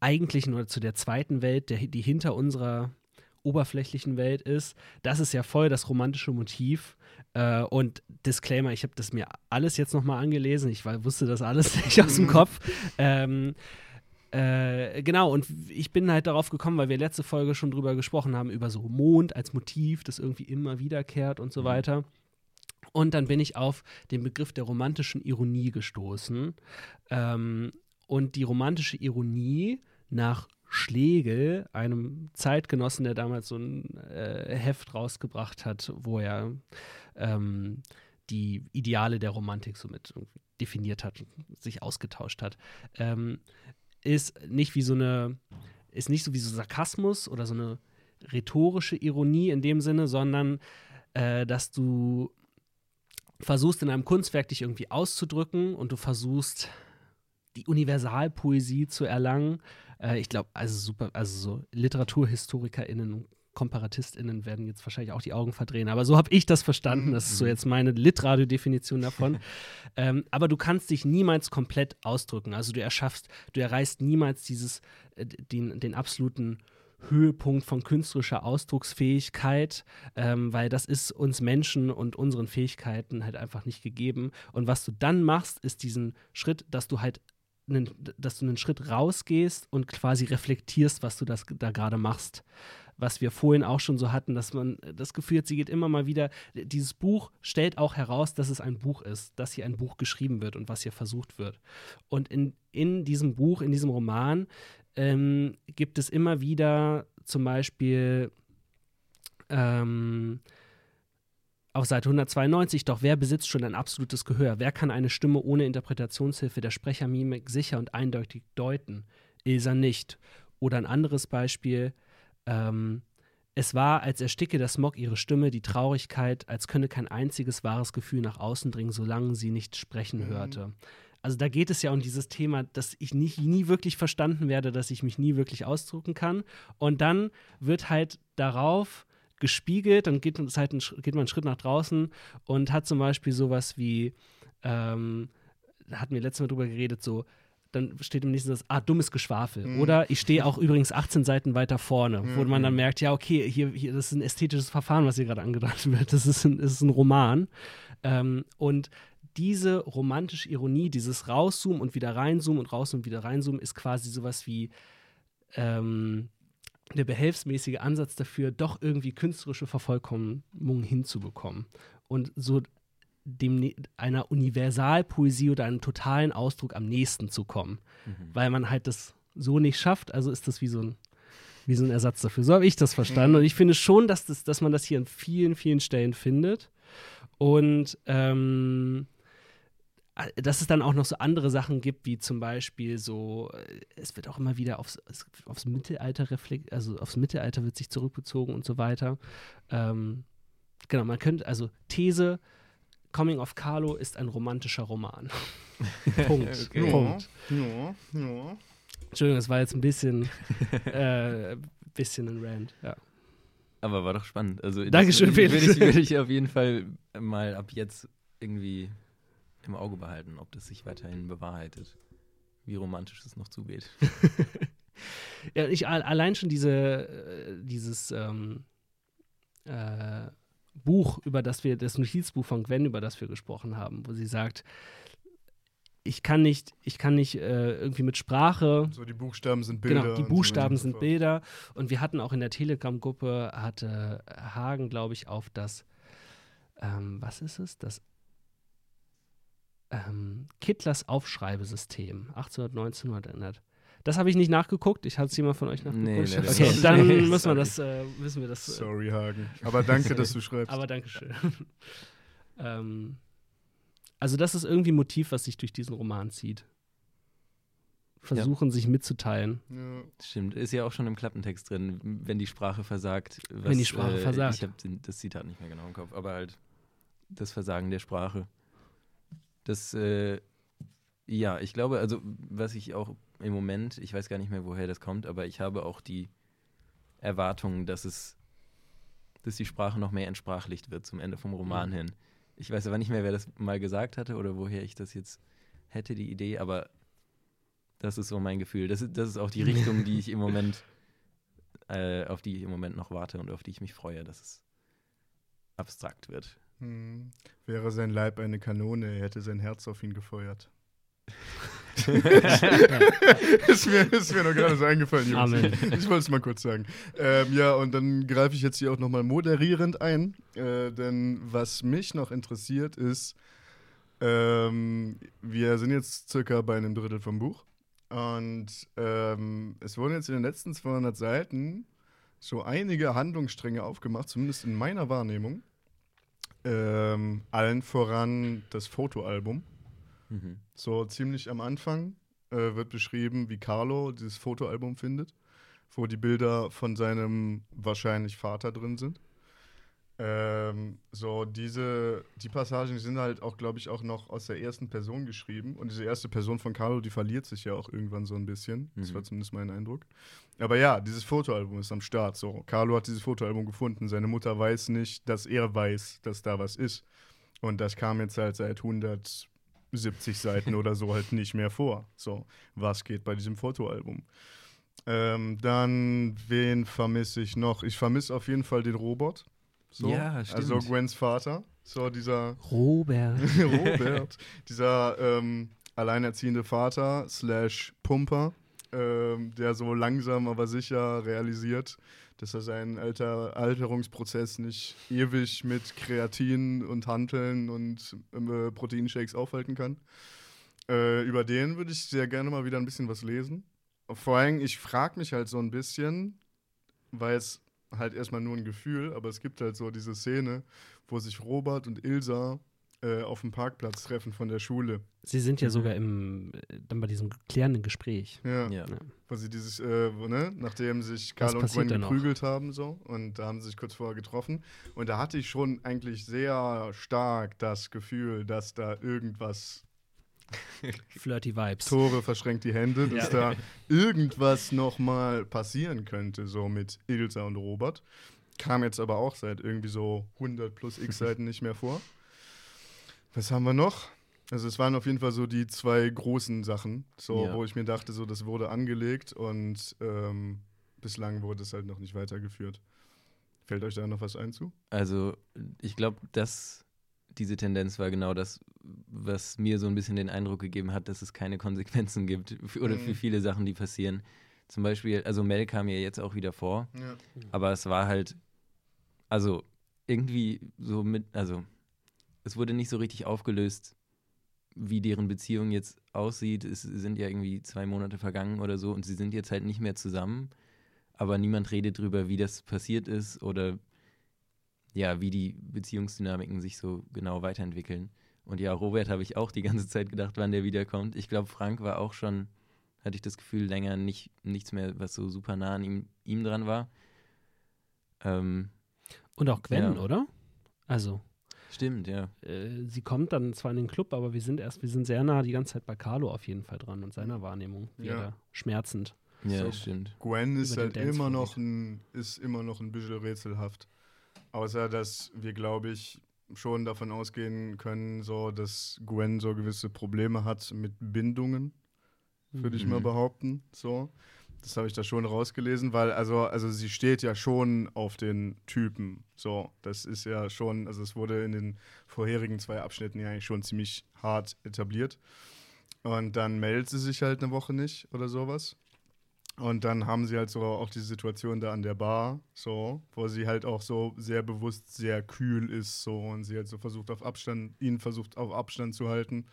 eigentlichen oder zu der zweiten Welt, der, die hinter unserer oberflächlichen Welt ist. Das ist ja voll das romantische Motiv. Äh, und Disclaimer, ich habe das mir alles jetzt nochmal angelesen. Ich war, wusste das alles nicht aus dem Mhm. Kopf. Ähm, äh, genau, und ich bin halt darauf gekommen, weil wir letzte Folge schon drüber gesprochen haben, über so Mond als Motiv, das irgendwie immer wiederkehrt und so Mhm. weiter. Und dann bin ich auf den Begriff der romantischen Ironie gestoßen. Ähm, und die romantische Ironie nach Schlegel, einem Zeitgenossen, der damals so ein äh, Heft rausgebracht hat, wo er ähm, die Ideale der Romantik somit definiert hat, sich ausgetauscht hat, ähm, ist nicht wie so eine, ist nicht so wie so Sarkasmus oder so eine rhetorische Ironie in dem Sinne, sondern äh, dass du versuchst in einem Kunstwerk dich irgendwie auszudrücken und du versuchst die Universalpoesie zu erlangen. Äh, ich glaube, also super, also so LiteraturhistorikerInnen und KomparatistInnen werden jetzt wahrscheinlich auch die Augen verdrehen, aber so habe ich das verstanden. Das ist so Mhm. jetzt meine Litradio-Definition davon. ähm, aber du kannst dich niemals komplett ausdrücken. Also du erschaffst, du erreichst niemals dieses, äh, den, den absoluten Höhepunkt von künstlerischer Ausdrucksfähigkeit, ähm, weil das ist uns Menschen und unseren Fähigkeiten halt einfach nicht gegeben. Und was du dann machst, ist diesen Schritt, dass du halt einen, dass du einen Schritt rausgehst und quasi reflektierst, was du das da gerade machst. Was wir vorhin auch schon so hatten, dass man das Gefühl hat, sie geht immer mal wieder. Dieses Buch stellt auch heraus, dass es ein Buch ist, dass hier ein Buch geschrieben wird und was hier versucht wird. Und in, in diesem Buch, in diesem Roman, ähm, gibt es immer wieder zum Beispiel ähm, auf Seite 192, doch wer besitzt schon ein absolutes Gehör? Wer kann eine Stimme ohne Interpretationshilfe der Sprechermimik sicher und eindeutig deuten? Ilsa nicht. Oder ein anderes Beispiel, ähm, es war, als ersticke der Smog ihre Stimme, die Traurigkeit, als könne kein einziges wahres Gefühl nach außen dringen, solange sie nicht sprechen Mhm. hörte. Also da geht es ja um dieses Thema, dass ich nicht, nie wirklich verstanden werde, dass ich mich nie wirklich ausdrücken kann. Und dann wird halt darauf gespiegelt, dann geht, halt ein, geht man einen Schritt nach draußen und hat zum Beispiel sowas wie, ähm, da hatten wir letztes Mal drüber geredet, so dann steht im nächsten Satz, ah, dummes Geschwafel. Mhm. Oder ich stehe auch übrigens 18 Seiten weiter vorne, wo Mhm. man dann merkt, ja, okay, hier, hier, das ist ein ästhetisches Verfahren, was hier gerade angedacht wird. Das ist ein, das ist ein Roman. Ähm, und diese romantische Ironie, dieses Rauszoomen und wieder reinzoomen und rauszoomen und wieder reinzoomen, ist quasi sowas wie ähm, der behelfsmäßige Ansatz dafür, doch irgendwie künstlerische Vervollkommnung hinzubekommen. Und so dem, ne- einer Universalpoesie oder einem totalen Ausdruck am nächsten zu kommen. Mhm. Weil man halt das so nicht schafft, also ist das wie so ein, wie so ein Ersatz dafür. So habe ich das verstanden. Mhm. Und ich finde schon, dass, das, dass man das hier an vielen, vielen Stellen findet. Und ähm, äh, dass es dann auch noch so andere Sachen gibt, wie zum Beispiel so, äh, es wird auch immer wieder aufs, aufs Mittelalter reflekt, also aufs Mittelalter wird sich zurückbezogen und so weiter. Ähm, genau, man könnte, also These, Coming of Carlo ist ein romantischer Roman. Punkt. Okay. Punkt. Ja, ja. Entschuldigung, das war jetzt ein bisschen, äh, bisschen ein Rant. Ja. Aber war doch spannend. Also, Dankeschön, Felix. will, ich, ich auf jeden Fall mal ab jetzt irgendwie im Auge behalten, ob das sich weiterhin bewahrheitet. Wie romantisch es noch zugeht. Ja, ich a- allein schon diese, äh, dieses ähm, äh, Buch, über das wir, das Notizbuch von Gwen, über das wir gesprochen haben, wo sie sagt, ich kann nicht, ich kann nicht äh, irgendwie mit Sprache, So, die Buchstaben sind Bilder. genau, die Buchstaben so sind. Bilder und wir hatten auch in der Telegram-Gruppe, hatte Hagen, glaube ich, auf das, ähm, was ist es, das ähm, Kittlers Aufschreibesystem, 1819 erinnert. Das habe ich nicht nachgeguckt. Ich hatte es jemand von euch nachgeguckt. Nee, leider okay, nicht. dann Nee, müssen wir das, äh, müssen wir das. Äh, Sorry, Hagen. Aber danke, dass du schreibst. aber Dankeschön. ähm, also das ist irgendwie ein Motiv, was sich durch diesen Roman zieht. Versuchen, sich mitzuteilen. ja. Stimmt, ist ja auch schon im Klappentext drin, wenn die Sprache versagt. Was, Wenn die Sprache versagt. Ich habe das Zitat nicht mehr genau im Kopf, aber halt das Versagen der Sprache. Das, äh, ja, ich glaube, also was ich auch im Moment, ich weiß gar nicht mehr, woher das kommt, aber ich habe auch die Erwartung, dass es, dass die Sprache noch mehr entsprachlicht wird zum Ende vom Roman Mhm. hin. Ich weiß aber nicht mehr, wer das mal gesagt hatte oder woher ich das jetzt hätte, die Idee, aber das ist so mein Gefühl. Das ist, das ist auch die Richtung, die ich im Moment, äh, auf die ich im Moment noch warte und auf die ich mich freue, dass es abstrakt wird. Hm. Wäre sein Leib eine Kanone, er hätte sein Herz auf ihn gefeuert. ist, mir, ist mir noch gerade so eingefallen, Jungs. Amen. Ich wollte es mal kurz sagen. Ähm, ja, und dann greife ich jetzt hier auch nochmal moderierend ein. Äh, denn was mich noch interessiert ist, ähm, wir sind jetzt circa bei einem Drittel vom Buch. Und ähm, es wurden jetzt in den letzten 200 Seiten so einige Handlungsstränge aufgemacht, zumindest in meiner Wahrnehmung. Ähm, allen voran das Fotoalbum. Mhm. So ziemlich am Anfang äh, wird beschrieben, wie Carlo dieses Fotoalbum findet, wo die Bilder von seinem wahrscheinlich Vater drin sind. Ähm, so diese, die Passagen sind halt auch, glaube ich, auch noch aus der ersten Person geschrieben. Und diese erste Person von Carlo, die verliert sich ja auch irgendwann so ein bisschen. Das Mhm. war zumindest mein Eindruck. Aber ja, dieses Fotoalbum ist am Start. So, Carlo hat dieses Fotoalbum gefunden. Seine Mutter weiß nicht, dass er weiß, dass da was ist. Und das kam jetzt halt seit 170 Seiten oder so halt nicht mehr vor. So, was geht bei diesem Fotoalbum? Ähm, dann, wen vermisse ich noch? Ich vermisse auf jeden Fall den Robot. So, Ja, Also stimmt. Gwens Vater. So, dieser Robert. Robert, dieser ähm, alleinerziehende Vater slash Pumper, ähm, der so langsam aber sicher realisiert, dass er seinen Alter Alterungsprozess nicht ewig mit Kreatin und Hanteln und äh, Proteinshakes aufhalten kann. Äh, über den würde ich sehr gerne mal wieder ein bisschen was lesen. Vor allem, ich frage mich halt so ein bisschen, weil es halt erstmal nur ein Gefühl, aber es gibt halt so diese Szene, wo sich Robert und Ilsa äh, auf dem Parkplatz treffen von der Schule. Sie sind ja sogar im, dann bei diesem klärenden Gespräch. Ja. Ja. Wo sie dieses, äh, wo, ne, nachdem sich Was Carl und Gwen geprügelt haben, so, und da haben sie sich kurz vorher getroffen. Und da hatte ich schon eigentlich sehr stark das Gefühl, dass da irgendwas, Flirty Vibes. Tore verschränkt die Hände, dass Ja. da irgendwas nochmal passieren könnte, so mit Ilsa und Robert. Kam jetzt aber auch seit irgendwie so 100 plus x Seiten nicht mehr vor. Was haben wir noch? Also es waren auf jeden Fall so die zwei großen Sachen, so Ja. wo ich mir dachte, so das wurde angelegt und ähm, bislang wurde es halt noch nicht weitergeführt. Fällt euch da noch was ein zu? Also, ich glaube, dass diese Tendenz war genau das, was mir so ein bisschen den Eindruck gegeben hat, dass es keine Konsequenzen gibt für, oder für Mhm. viele Sachen, die passieren. Zum Beispiel, also Mel kam ja jetzt auch wieder vor, Ja. aber es war halt, also irgendwie so mit, also es wurde nicht so richtig aufgelöst, wie deren Beziehung jetzt aussieht. Es sind ja irgendwie zwei Monate vergangen oder so und sie sind jetzt halt nicht mehr zusammen, aber niemand redet drüber, wie das passiert ist oder ja, wie die Beziehungsdynamiken sich so genau weiterentwickeln. Und ja, Robert habe ich auch die ganze Zeit gedacht, wann der wiederkommt. Ich glaube, Frank war auch schon, hatte ich das Gefühl, länger nicht, nichts mehr, was so super nah an ihm, ihm dran war. Ähm, Und auch Gwen, Ja. oder? Also, stimmt, ja. äh, sie kommt dann zwar in den Club, aber wir sind erst, wir sind sehr nah die ganze Zeit bei Carlo auf jeden Fall dran und seiner Wahrnehmung. Ja. er schmerzend. Ja, So. stimmt. Gwen ist halt immer noch, ein, ist immer noch ein bisschen rätselhaft. Außer, dass wir, glaube ich, schon davon ausgehen können, so, dass Gwen so gewisse Probleme hat mit Bindungen, würde ich mal Mhm. behaupten. So. Das habe ich da schon rausgelesen, weil, also, also sie steht ja schon auf den Typen. So, das ist ja schon, also es wurde in den vorherigen zwei Abschnitten ja eigentlich schon ziemlich hart etabliert. Und dann meldet sie sich halt eine Woche nicht oder sowas. Und dann haben sie halt so auch die Situation da an der Bar, so, wo sie halt auch so sehr bewusst sehr kühl ist, so, und sie halt so versucht auf Abstand, ihn versucht auf Abstand zu halten.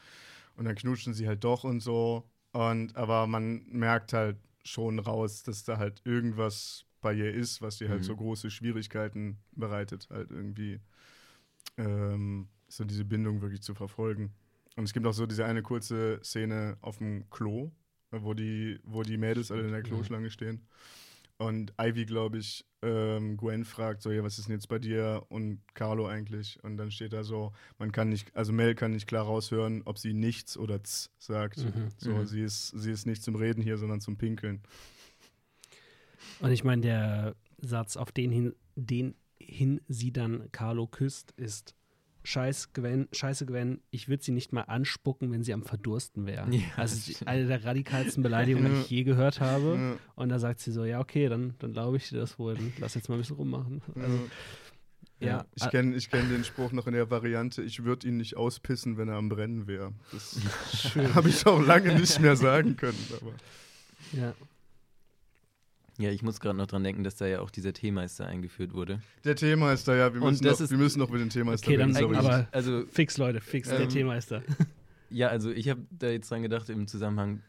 Und dann knutschen sie halt doch und so. Und aber man merkt halt schon raus, dass da halt irgendwas bei ihr ist, was ihr halt Mhm. so große Schwierigkeiten bereitet, halt irgendwie ähm, so diese Bindung wirklich zu verfolgen. Und es gibt auch so diese eine kurze Szene auf dem Klo, wo die, wo die Mädels alle in der Kloschlange stehen. Und Ivy, glaube ich, ähm, Gwen fragt so, ja, was ist denn jetzt bei dir und Carlo eigentlich? Und dann steht da so, man kann nicht, also Mel kann nicht klar raushören, ob sie nichts oder z sagt. Mhm. So, Mhm. sie ist, sie ist nicht zum Reden hier, sondern zum Pinkeln. Und ich meine, der Satz, auf den hin, den hin sie dann Carlo küsst, ist Scheiß Gwen, Scheiße Gwen, ich würde sie nicht mal anspucken, wenn sie am Verdursten wäre. Ja, also eine der radikalsten Beleidigungen, die ich je gehört habe. Ja, Und da sagt sie so, ja, okay, dann, dann glaube ich dir das wohl. Dann lass jetzt mal ein bisschen rummachen. Also, ja. ja. Ich kenne ich kenn den Spruch noch in der Variante, ich würde ihn nicht auspissen, wenn er am Brennen wäre. Das habe ich auch lange nicht mehr sagen können. Aber. ja. Ja, ich muss gerade noch dran denken, dass da ja auch dieser Teemeister eingeführt wurde. Der Teemeister, ja, wir Und müssen, das noch, ist- wir müssen noch mit dem Teemeister Okay, dann reden. sorry. aber- also Fix, Leute, fix, der Ähm, Teemeister. Ja, also ich habe da jetzt dran gedacht im Zusammenhang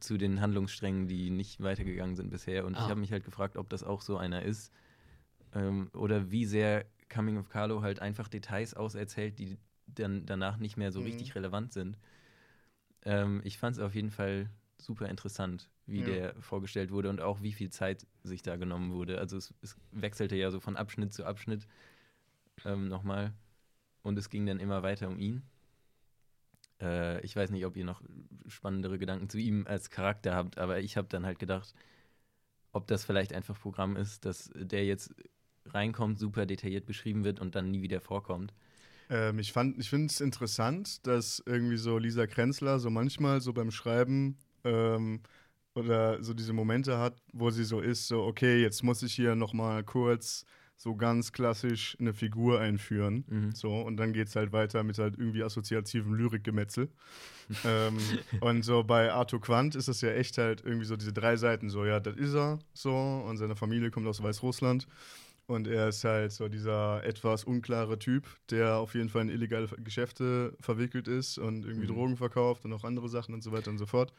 zu den Handlungssträngen, die nicht weitergegangen sind bisher. Und Ah. ich habe mich halt gefragt, ob das auch so einer ist. Ähm, oder wie sehr Coming of Carlo halt einfach Details auserzählt, die dann danach nicht mehr so Mhm. richtig relevant sind. Ähm, ich fand es auf jeden Fall super interessant, wie Ja. der vorgestellt wurde und auch wie viel Zeit sich da genommen wurde. Also es, es wechselte ja so von Abschnitt zu Abschnitt ähm, nochmal. Und es ging dann immer weiter um ihn. Äh, ich weiß nicht, ob ihr noch spannendere Gedanken zu ihm als Charakter habt, aber ich habe dann halt gedacht, ob das vielleicht einfach Programm ist, dass der jetzt reinkommt, super detailliert beschrieben wird und dann nie wieder vorkommt. Ähm, ich fand, ich finde es interessant, dass irgendwie so Lisa Krenzler so manchmal so beim Schreiben ähm, oder so diese Momente hat, wo sie so ist, so okay, jetzt muss ich hier noch mal kurz so ganz klassisch eine Figur einführen. Mhm. So, und dann geht es halt weiter mit halt irgendwie assoziativem Lyrikgemetzel. ähm, und so bei Arthur Quandt ist es ja echt halt irgendwie so diese drei Seiten, so, ja, das ist er, so, und seine Familie kommt aus Weißrussland. Und er ist halt so dieser etwas unklare Typ, der auf jeden Fall in illegale Geschäfte verwickelt ist und irgendwie Mhm. Drogen verkauft und auch andere Sachen und so weiter und so fort.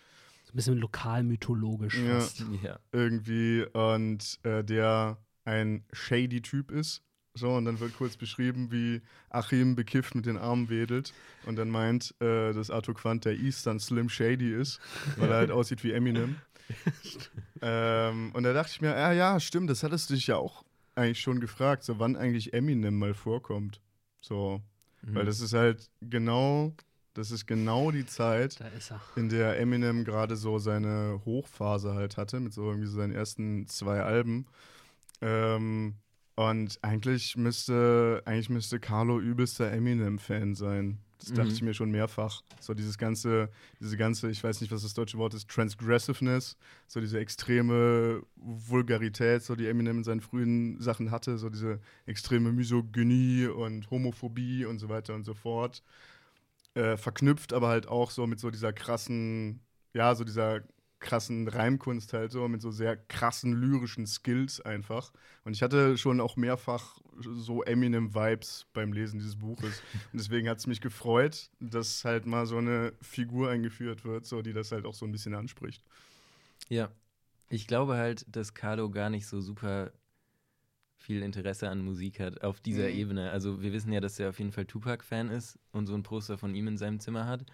Ein bisschen lokalmythologisch Ja. fast. Ja. Irgendwie und äh, der ein shady Typ ist. So, und dann wird kurz beschrieben, wie Achim bekifft mit den Armen wedelt und dann meint, äh, dass Arthur Quandt der Eastern Slim Shady ist, weil er halt aussieht wie Eminem. ähm, und da dachte ich mir, ja, ja, stimmt, das hattest du dich ja auch eigentlich schon gefragt, so wann eigentlich Eminem mal vorkommt. So, Mhm. weil das ist halt genau, das ist genau die Zeit, in der Eminem gerade so seine Hochphase halt hatte, mit so irgendwie so seinen ersten zwei Alben. Ähm, und eigentlich müsste, eigentlich müsste Carlo übelster Eminem-Fan sein. Das dachte Mhm. ich mir schon mehrfach. So dieses ganze, diese ganze, ich weiß nicht, was das deutsche Wort ist, Transgressiveness, so diese extreme Vulgarität, so die Eminem in seinen frühen Sachen hatte, so diese extreme Misogynie und Homophobie und so weiter und so fort. Äh, verknüpft aber halt auch so mit so dieser krassen, ja, so dieser krassen Reimkunst halt so, mit so sehr krassen lyrischen Skills einfach. Und ich hatte schon auch mehrfach so Eminem-Vibes beim Lesen dieses Buches. Und deswegen hat es mich gefreut, dass halt mal so eine Figur eingeführt wird, so, die das halt auch so ein bisschen anspricht. Ja. Ich glaube halt, dass Carlo gar nicht so super viel Interesse an Musik hat auf dieser Mhm. Ebene. Also wir wissen ja, dass er auf jeden Fall Tupac-Fan ist und so ein Poster von ihm in seinem Zimmer hat.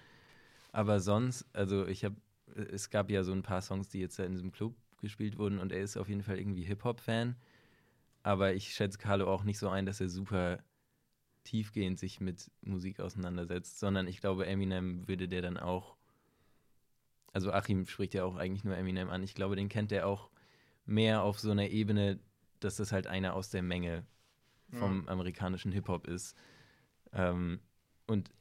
Aber sonst, also ich habe, es gab ja so ein paar Songs, die jetzt in diesem Club gespielt wurden und er ist auf jeden Fall irgendwie Hip-Hop-Fan. Aber ich schätze Carlo auch nicht so ein, dass er super tiefgehend sich mit Musik auseinandersetzt, sondern ich glaube, Eminem würde der dann auch also Achim spricht ja auch eigentlich nur Eminem an. Ich glaube, den kennt er auch mehr auf so einer Ebene, dass das halt einer aus der Menge vom amerikanischen Hip-Hop ist. Ähm, und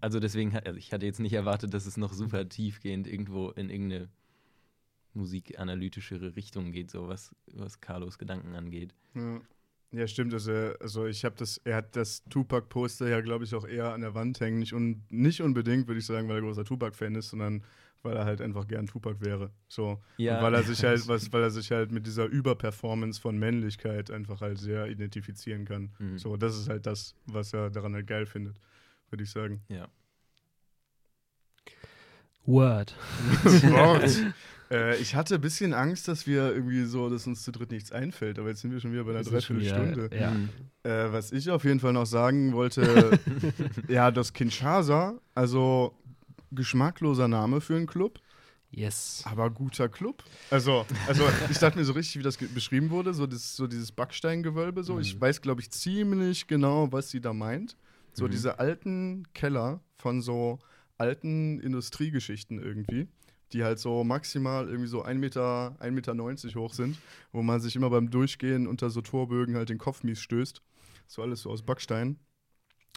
also deswegen, hat- also ich hatte jetzt nicht erwartet, dass es noch super tiefgehend irgendwo in irgendeine musikanalytischere Richtung geht, so was, was Carlos Gedanken angeht. Ja. Ja, stimmt. Also, also ich habe das, er hat das Tupac-Poster ja, glaube ich, auch eher an der Wand hängen. Nicht, un, nicht unbedingt, würde ich sagen, weil er großer Tupac-Fan ist, sondern weil er halt einfach gern Tupac wäre. So. Ja. Und weil er sich halt, was, weil er sich halt mit dieser Überperformance von Männlichkeit einfach halt sehr identifizieren kann. Mhm. So, das ist halt das, was er daran halt geil findet, würde ich sagen. Ja. Word. Wort. äh, ich hatte ein bisschen Angst, dass wir irgendwie so, dass uns zu dritt nichts einfällt, aber jetzt sind wir schon wieder bei einer Dreiviertelstunde. Ja. Äh, was ich auf jeden Fall noch sagen wollte, ja, das Kinshasa, also geschmackloser Name für einen Club, Yes. aber guter Club. Also, also ich dachte mir so richtig, wie das beschrieben wurde, so, das, so dieses Backsteingewölbe, so. Ich Mhm. weiß, glaube ich, ziemlich genau, was sie da meint. So Mhm. diese alten Keller von so alten Industriegeschichten irgendwie, die halt so maximal irgendwie so 1 Meter, 1,90 Meter hoch sind, wo man sich immer beim Durchgehen unter so Torbögen halt den Kopf mies stößt. So alles so aus Backstein.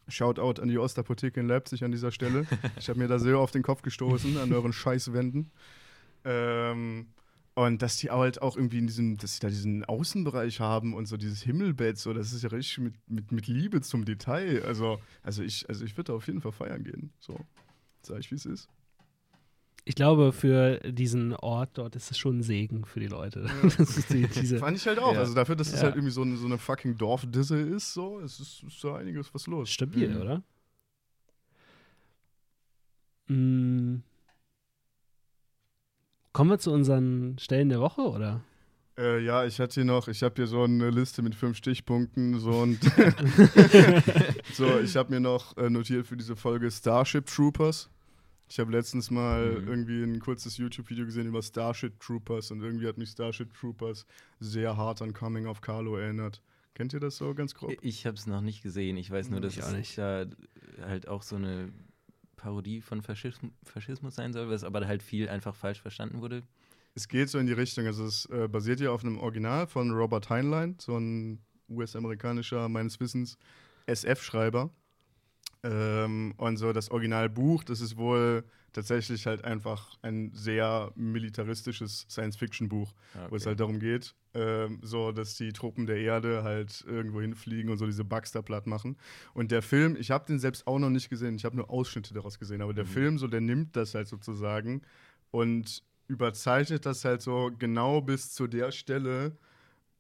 Shoutout an die Ostapotheke in Leipzig an dieser Stelle. Ich habe mir da sehr auf den Kopf gestoßen, an euren Scheißwänden. Ähm, und dass die halt auch irgendwie in diesem, dass sie da diesen Außenbereich haben und so dieses Himmelbett, so, das ist ja richtig mit, mit, mit Liebe zum Detail. Also, also ich, also ich würde da auf jeden Fall feiern gehen. So, sag ich, wie es ist. Ich glaube, für diesen Ort dort ist es schon ein Segen für die Leute. Das ist die, Fand ich halt auch. Ja. Also dafür, dass es Ja. halt irgendwie so eine, so eine fucking Dorfdisse ist, so, es ist, ist da einiges was los. stabil, Mhm. oder? Mm. Kommen wir zu unseren Stellen der Woche, oder? Äh, ja, ich hatte hier noch, ich habe hier so eine Liste mit fünf Stichpunkten so und so, ich habe mir noch äh, notiert für diese Folge Starship Troopers. Ich habe letztens mal Mhm. irgendwie ein kurzes YouTube-Video gesehen über Starship Troopers und irgendwie hat mich Starship Troopers sehr hart an Coming of Carlo erinnert. Kennt ihr das so ganz grob? Ich habe es noch nicht gesehen. Ich weiß nur, dass Ich auch es nicht. da halt auch so eine Parodie von Faschism Faschismus sein soll, was aber halt viel einfach falsch verstanden wurde. Es geht so in die Richtung, also es äh, basiert ja auf einem Original von Robert Heinlein, so ein US-amerikanischer, meines Wissens, SF-Schreiber. Ähm, und so das Originalbuch, das ist wohl tatsächlich halt einfach ein sehr militaristisches Science-Fiction-Buch, Ah, wo es okay. halt darum geht, ähm, so dass die Truppen der Erde halt irgendwo hinfliegen und so diese da platt machen. Und der Film, ich habe den selbst auch noch nicht gesehen, ich habe nur Ausschnitte daraus gesehen, aber der Mhm. Film, so der nimmt das halt sozusagen und überzeichnet das halt so genau bis zu der Stelle,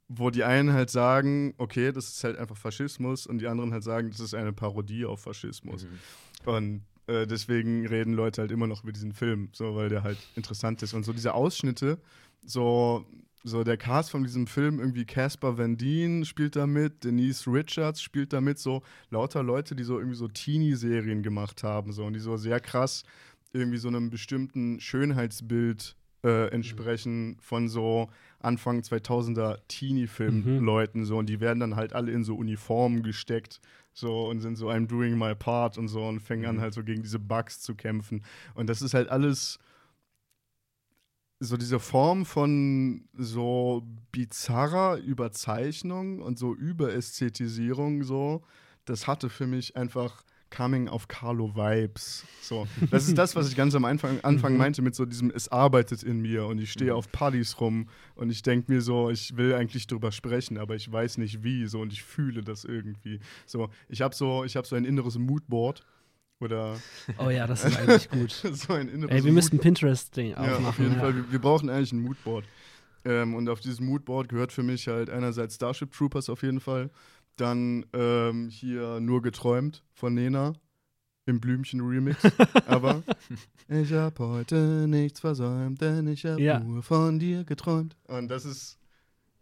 wo die einen halt sagen, okay, das ist halt einfach Faschismus und die anderen halt sagen, das ist eine Parodie auf Faschismus. Mhm. Und äh, deswegen reden Leute halt immer noch über diesen Film, so weil der halt interessant ist. Und so diese Ausschnitte, so, so der Cast von diesem Film, irgendwie Caspar Van Dien spielt da mit, Denise Richards spielt da mit, so lauter Leute, die so irgendwie so Teenie-Serien gemacht haben, so und die so sehr krass irgendwie so einem bestimmten Schönheitsbild äh, entsprechen von so Anfang 2000er Teenie-Film-Leuten so. Und die werden dann halt alle in so Uniformen gesteckt so und sind so I'm doing my part und so und fängen an Mhm. halt so gegen diese Bugs zu kämpfen. Und das ist halt alles so diese Form von so bizarrer Überzeichnung und so Überästhetisierung so, das hatte für mich einfach Coming auf Carlo Vibes. So, das ist das, was ich ganz am Anfang, Anfang Mhm. meinte mit so diesem, es arbeitet in mir und ich stehe Mhm. auf Partys rum und ich denke mir so, ich will eigentlich drüber sprechen, aber ich weiß nicht wie, so und ich fühle das irgendwie. So, ich habe so, ich habe so ein inneres Moodboard oder Oh ja, das ist eigentlich gut. so ein inneres Ey, wir müssten Pinterest-Ding ja, auf aufmachen. jeden Ja, Fall. Wir, wir brauchen eigentlich ein Moodboard. Ähm, und auf dieses Moodboard gehört für mich halt einerseits Starship Troopers auf jeden Fall. Dann ähm, hier nur geträumt von Nena im Blümchen-Remix. Aber ich hab heute nichts versäumt, denn ich hab Ja. nur von dir geträumt. Und das ist.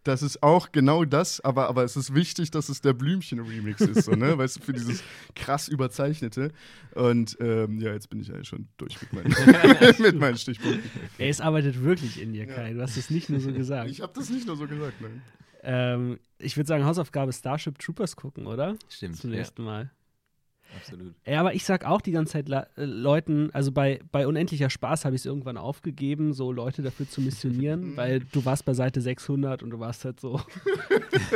Das ist auch genau das, aber, aber es ist wichtig, dass es der Blümchen-Remix ist, so, ne? Weißt du, für dieses krass überzeichnete. Und ähm, ja, jetzt bin ich eigentlich schon durch mit meinen, mit meinen Stichpunkten. Ey, es arbeitet wirklich in dir, Ja. Kai. Du hast es nicht nur so gesagt. Ich habe das nicht nur so gesagt, nein. Ähm, ich würde sagen, Hausaufgabe Starship Troopers gucken, oder? Stimmt. Zum Ja, nächsten Mal. absolut. Ja, aber ich sag auch die ganze Zeit La äh, Leuten, also bei, bei unendlicher Spaß habe ich es irgendwann aufgegeben, so Leute dafür zu missionieren, weil du warst bei Seite 600 und du warst halt so.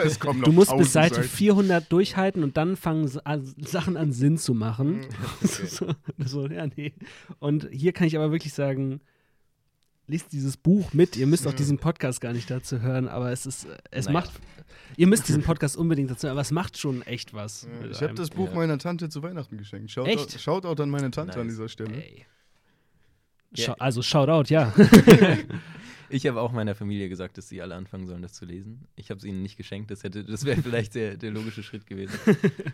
Es kommen noch Du musst bis 1000 Seite Seiten. 400 durchhalten und dann fangen Sachen an Sinn zu machen. Mhm. so, so, ja, nee. Und hier kann ich aber wirklich sagen, liest dieses Buch mit. Ihr müsst auch Mhm. diesen Podcast gar nicht dazu hören, aber es ist, es Naja. macht, ihr müsst diesen Podcast unbedingt dazu hören, aber es macht schon echt was. Ja, ich habe das Buch Ja. meiner Tante zu Weihnachten geschenkt. Shoutout, Echt? Shoutout an meine Tante an Nice. dieser Stelle. Ey. Also Shoutout, ja. Ich habe auch meiner Familie gesagt, dass sie alle anfangen sollen, das zu lesen. Ich habe es ihnen nicht geschenkt. Das, hätte, das wäre vielleicht der, der logische Schritt gewesen.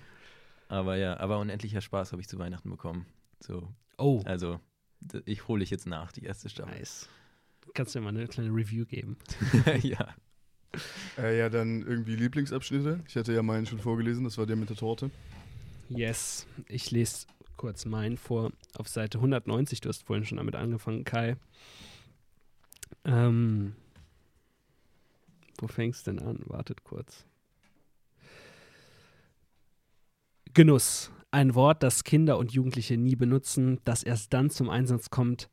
aber ja, aber unendlicher Spaß habe ich zu Weihnachten bekommen. So, Oh, also ich hole ich jetzt nach, die erste Staffel. nice. Kannst du mir mal eine kleine Review geben? ja. Äh, ja, dann irgendwie Lieblingsabschnitte. Ich hatte ja meinen schon vorgelesen, das war der mit der Torte. Yes. Ich lese kurz meinen vor auf Seite 190. Du hast vorhin schon damit angefangen, Kai. Ähm, wo fängst denn an? Wartet kurz. Genuss. Ein Wort, das Kinder und Jugendliche nie benutzen, das erst dann zum Einsatz kommt,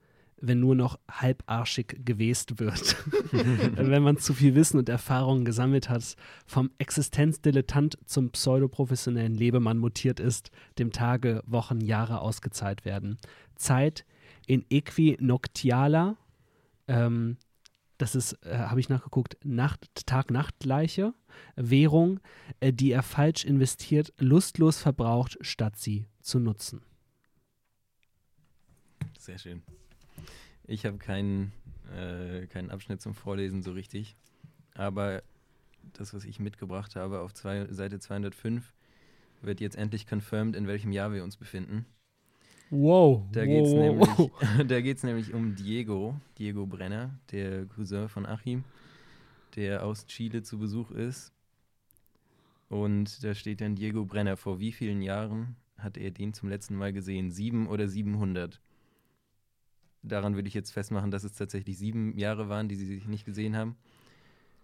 wenn nur noch halbarschig gewest wird. wenn man zu viel Wissen und Erfahrung gesammelt hat, vom Existenzdilettant zum pseudoprofessionellen Lebemann mutiert ist, dem Tage, Wochen, Jahre ausgezahlt werden. Zeit in Equinoctialer, ähm, das ist, äh, habe ich nachgeguckt, Nacht, Tag-Nacht-Gleiche, Währung, äh, die er falsch investiert, lustlos verbraucht, statt sie zu nutzen. Sehr schön. Ich habe keinen, äh, keinen Abschnitt zum Vorlesen so richtig. Aber das, was ich mitgebracht habe auf zwei, Seite 205, wird jetzt endlich confirmed, in welchem Jahr wir uns befinden. Wow. Da geht es nämlich, da geht's nämlich um Diego, Diego Brenner, der Cousin von Achim, der aus Chile zu Besuch ist. Und da steht dann Diego Brenner. Vor wie vielen Jahren hat er den zum letzten Mal gesehen? Sieben oder 700? Daran würde ich jetzt festmachen, dass es tatsächlich sieben Jahre waren, die sie sich nicht gesehen haben.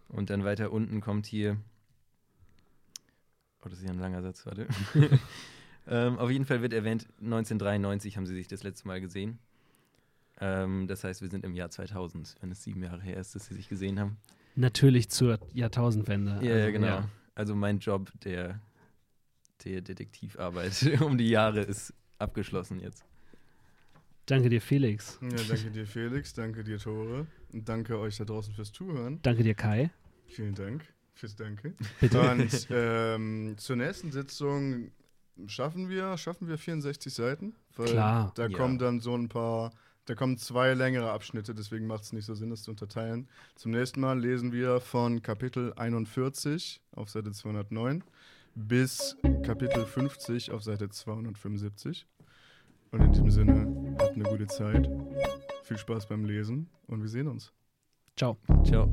Und dann weiter unten kommt hier. Oh, das ist ja ein langer Satz, warte. ähm, auf jeden Fall wird erwähnt, 1993 haben sie sich das letzte Mal gesehen. Ähm, das heißt, wir sind im Jahr 2000, wenn es sieben Jahre her ist, dass sie sich gesehen haben. Natürlich zur Jahrtausendwende. Ja, ja, Also, genau. Also mein Job der, der Detektivarbeit um die Jahre ist abgeschlossen jetzt. Danke dir, Felix. Ja, danke dir, Felix. Danke dir, Tore. Und danke euch da draußen fürs Zuhören. Danke dir, Kai. Vielen Dank fürs Danke. Bitte. Und ähm, zur nächsten Sitzung schaffen wir, schaffen wir 64 Seiten. Weil Klar. Da Ja. kommen dann so ein paar, da kommen zwei längere Abschnitte, deswegen macht es nicht so Sinn, das zu unterteilen. Zum nächsten Mal lesen wir von Kapitel 41 auf Seite 209 bis Kapitel 50 auf Seite 275. Und in diesem Sinne, habt eine gute Zeit. Viel Spaß beim Lesen und wir sehen uns. Ciao. Ciao.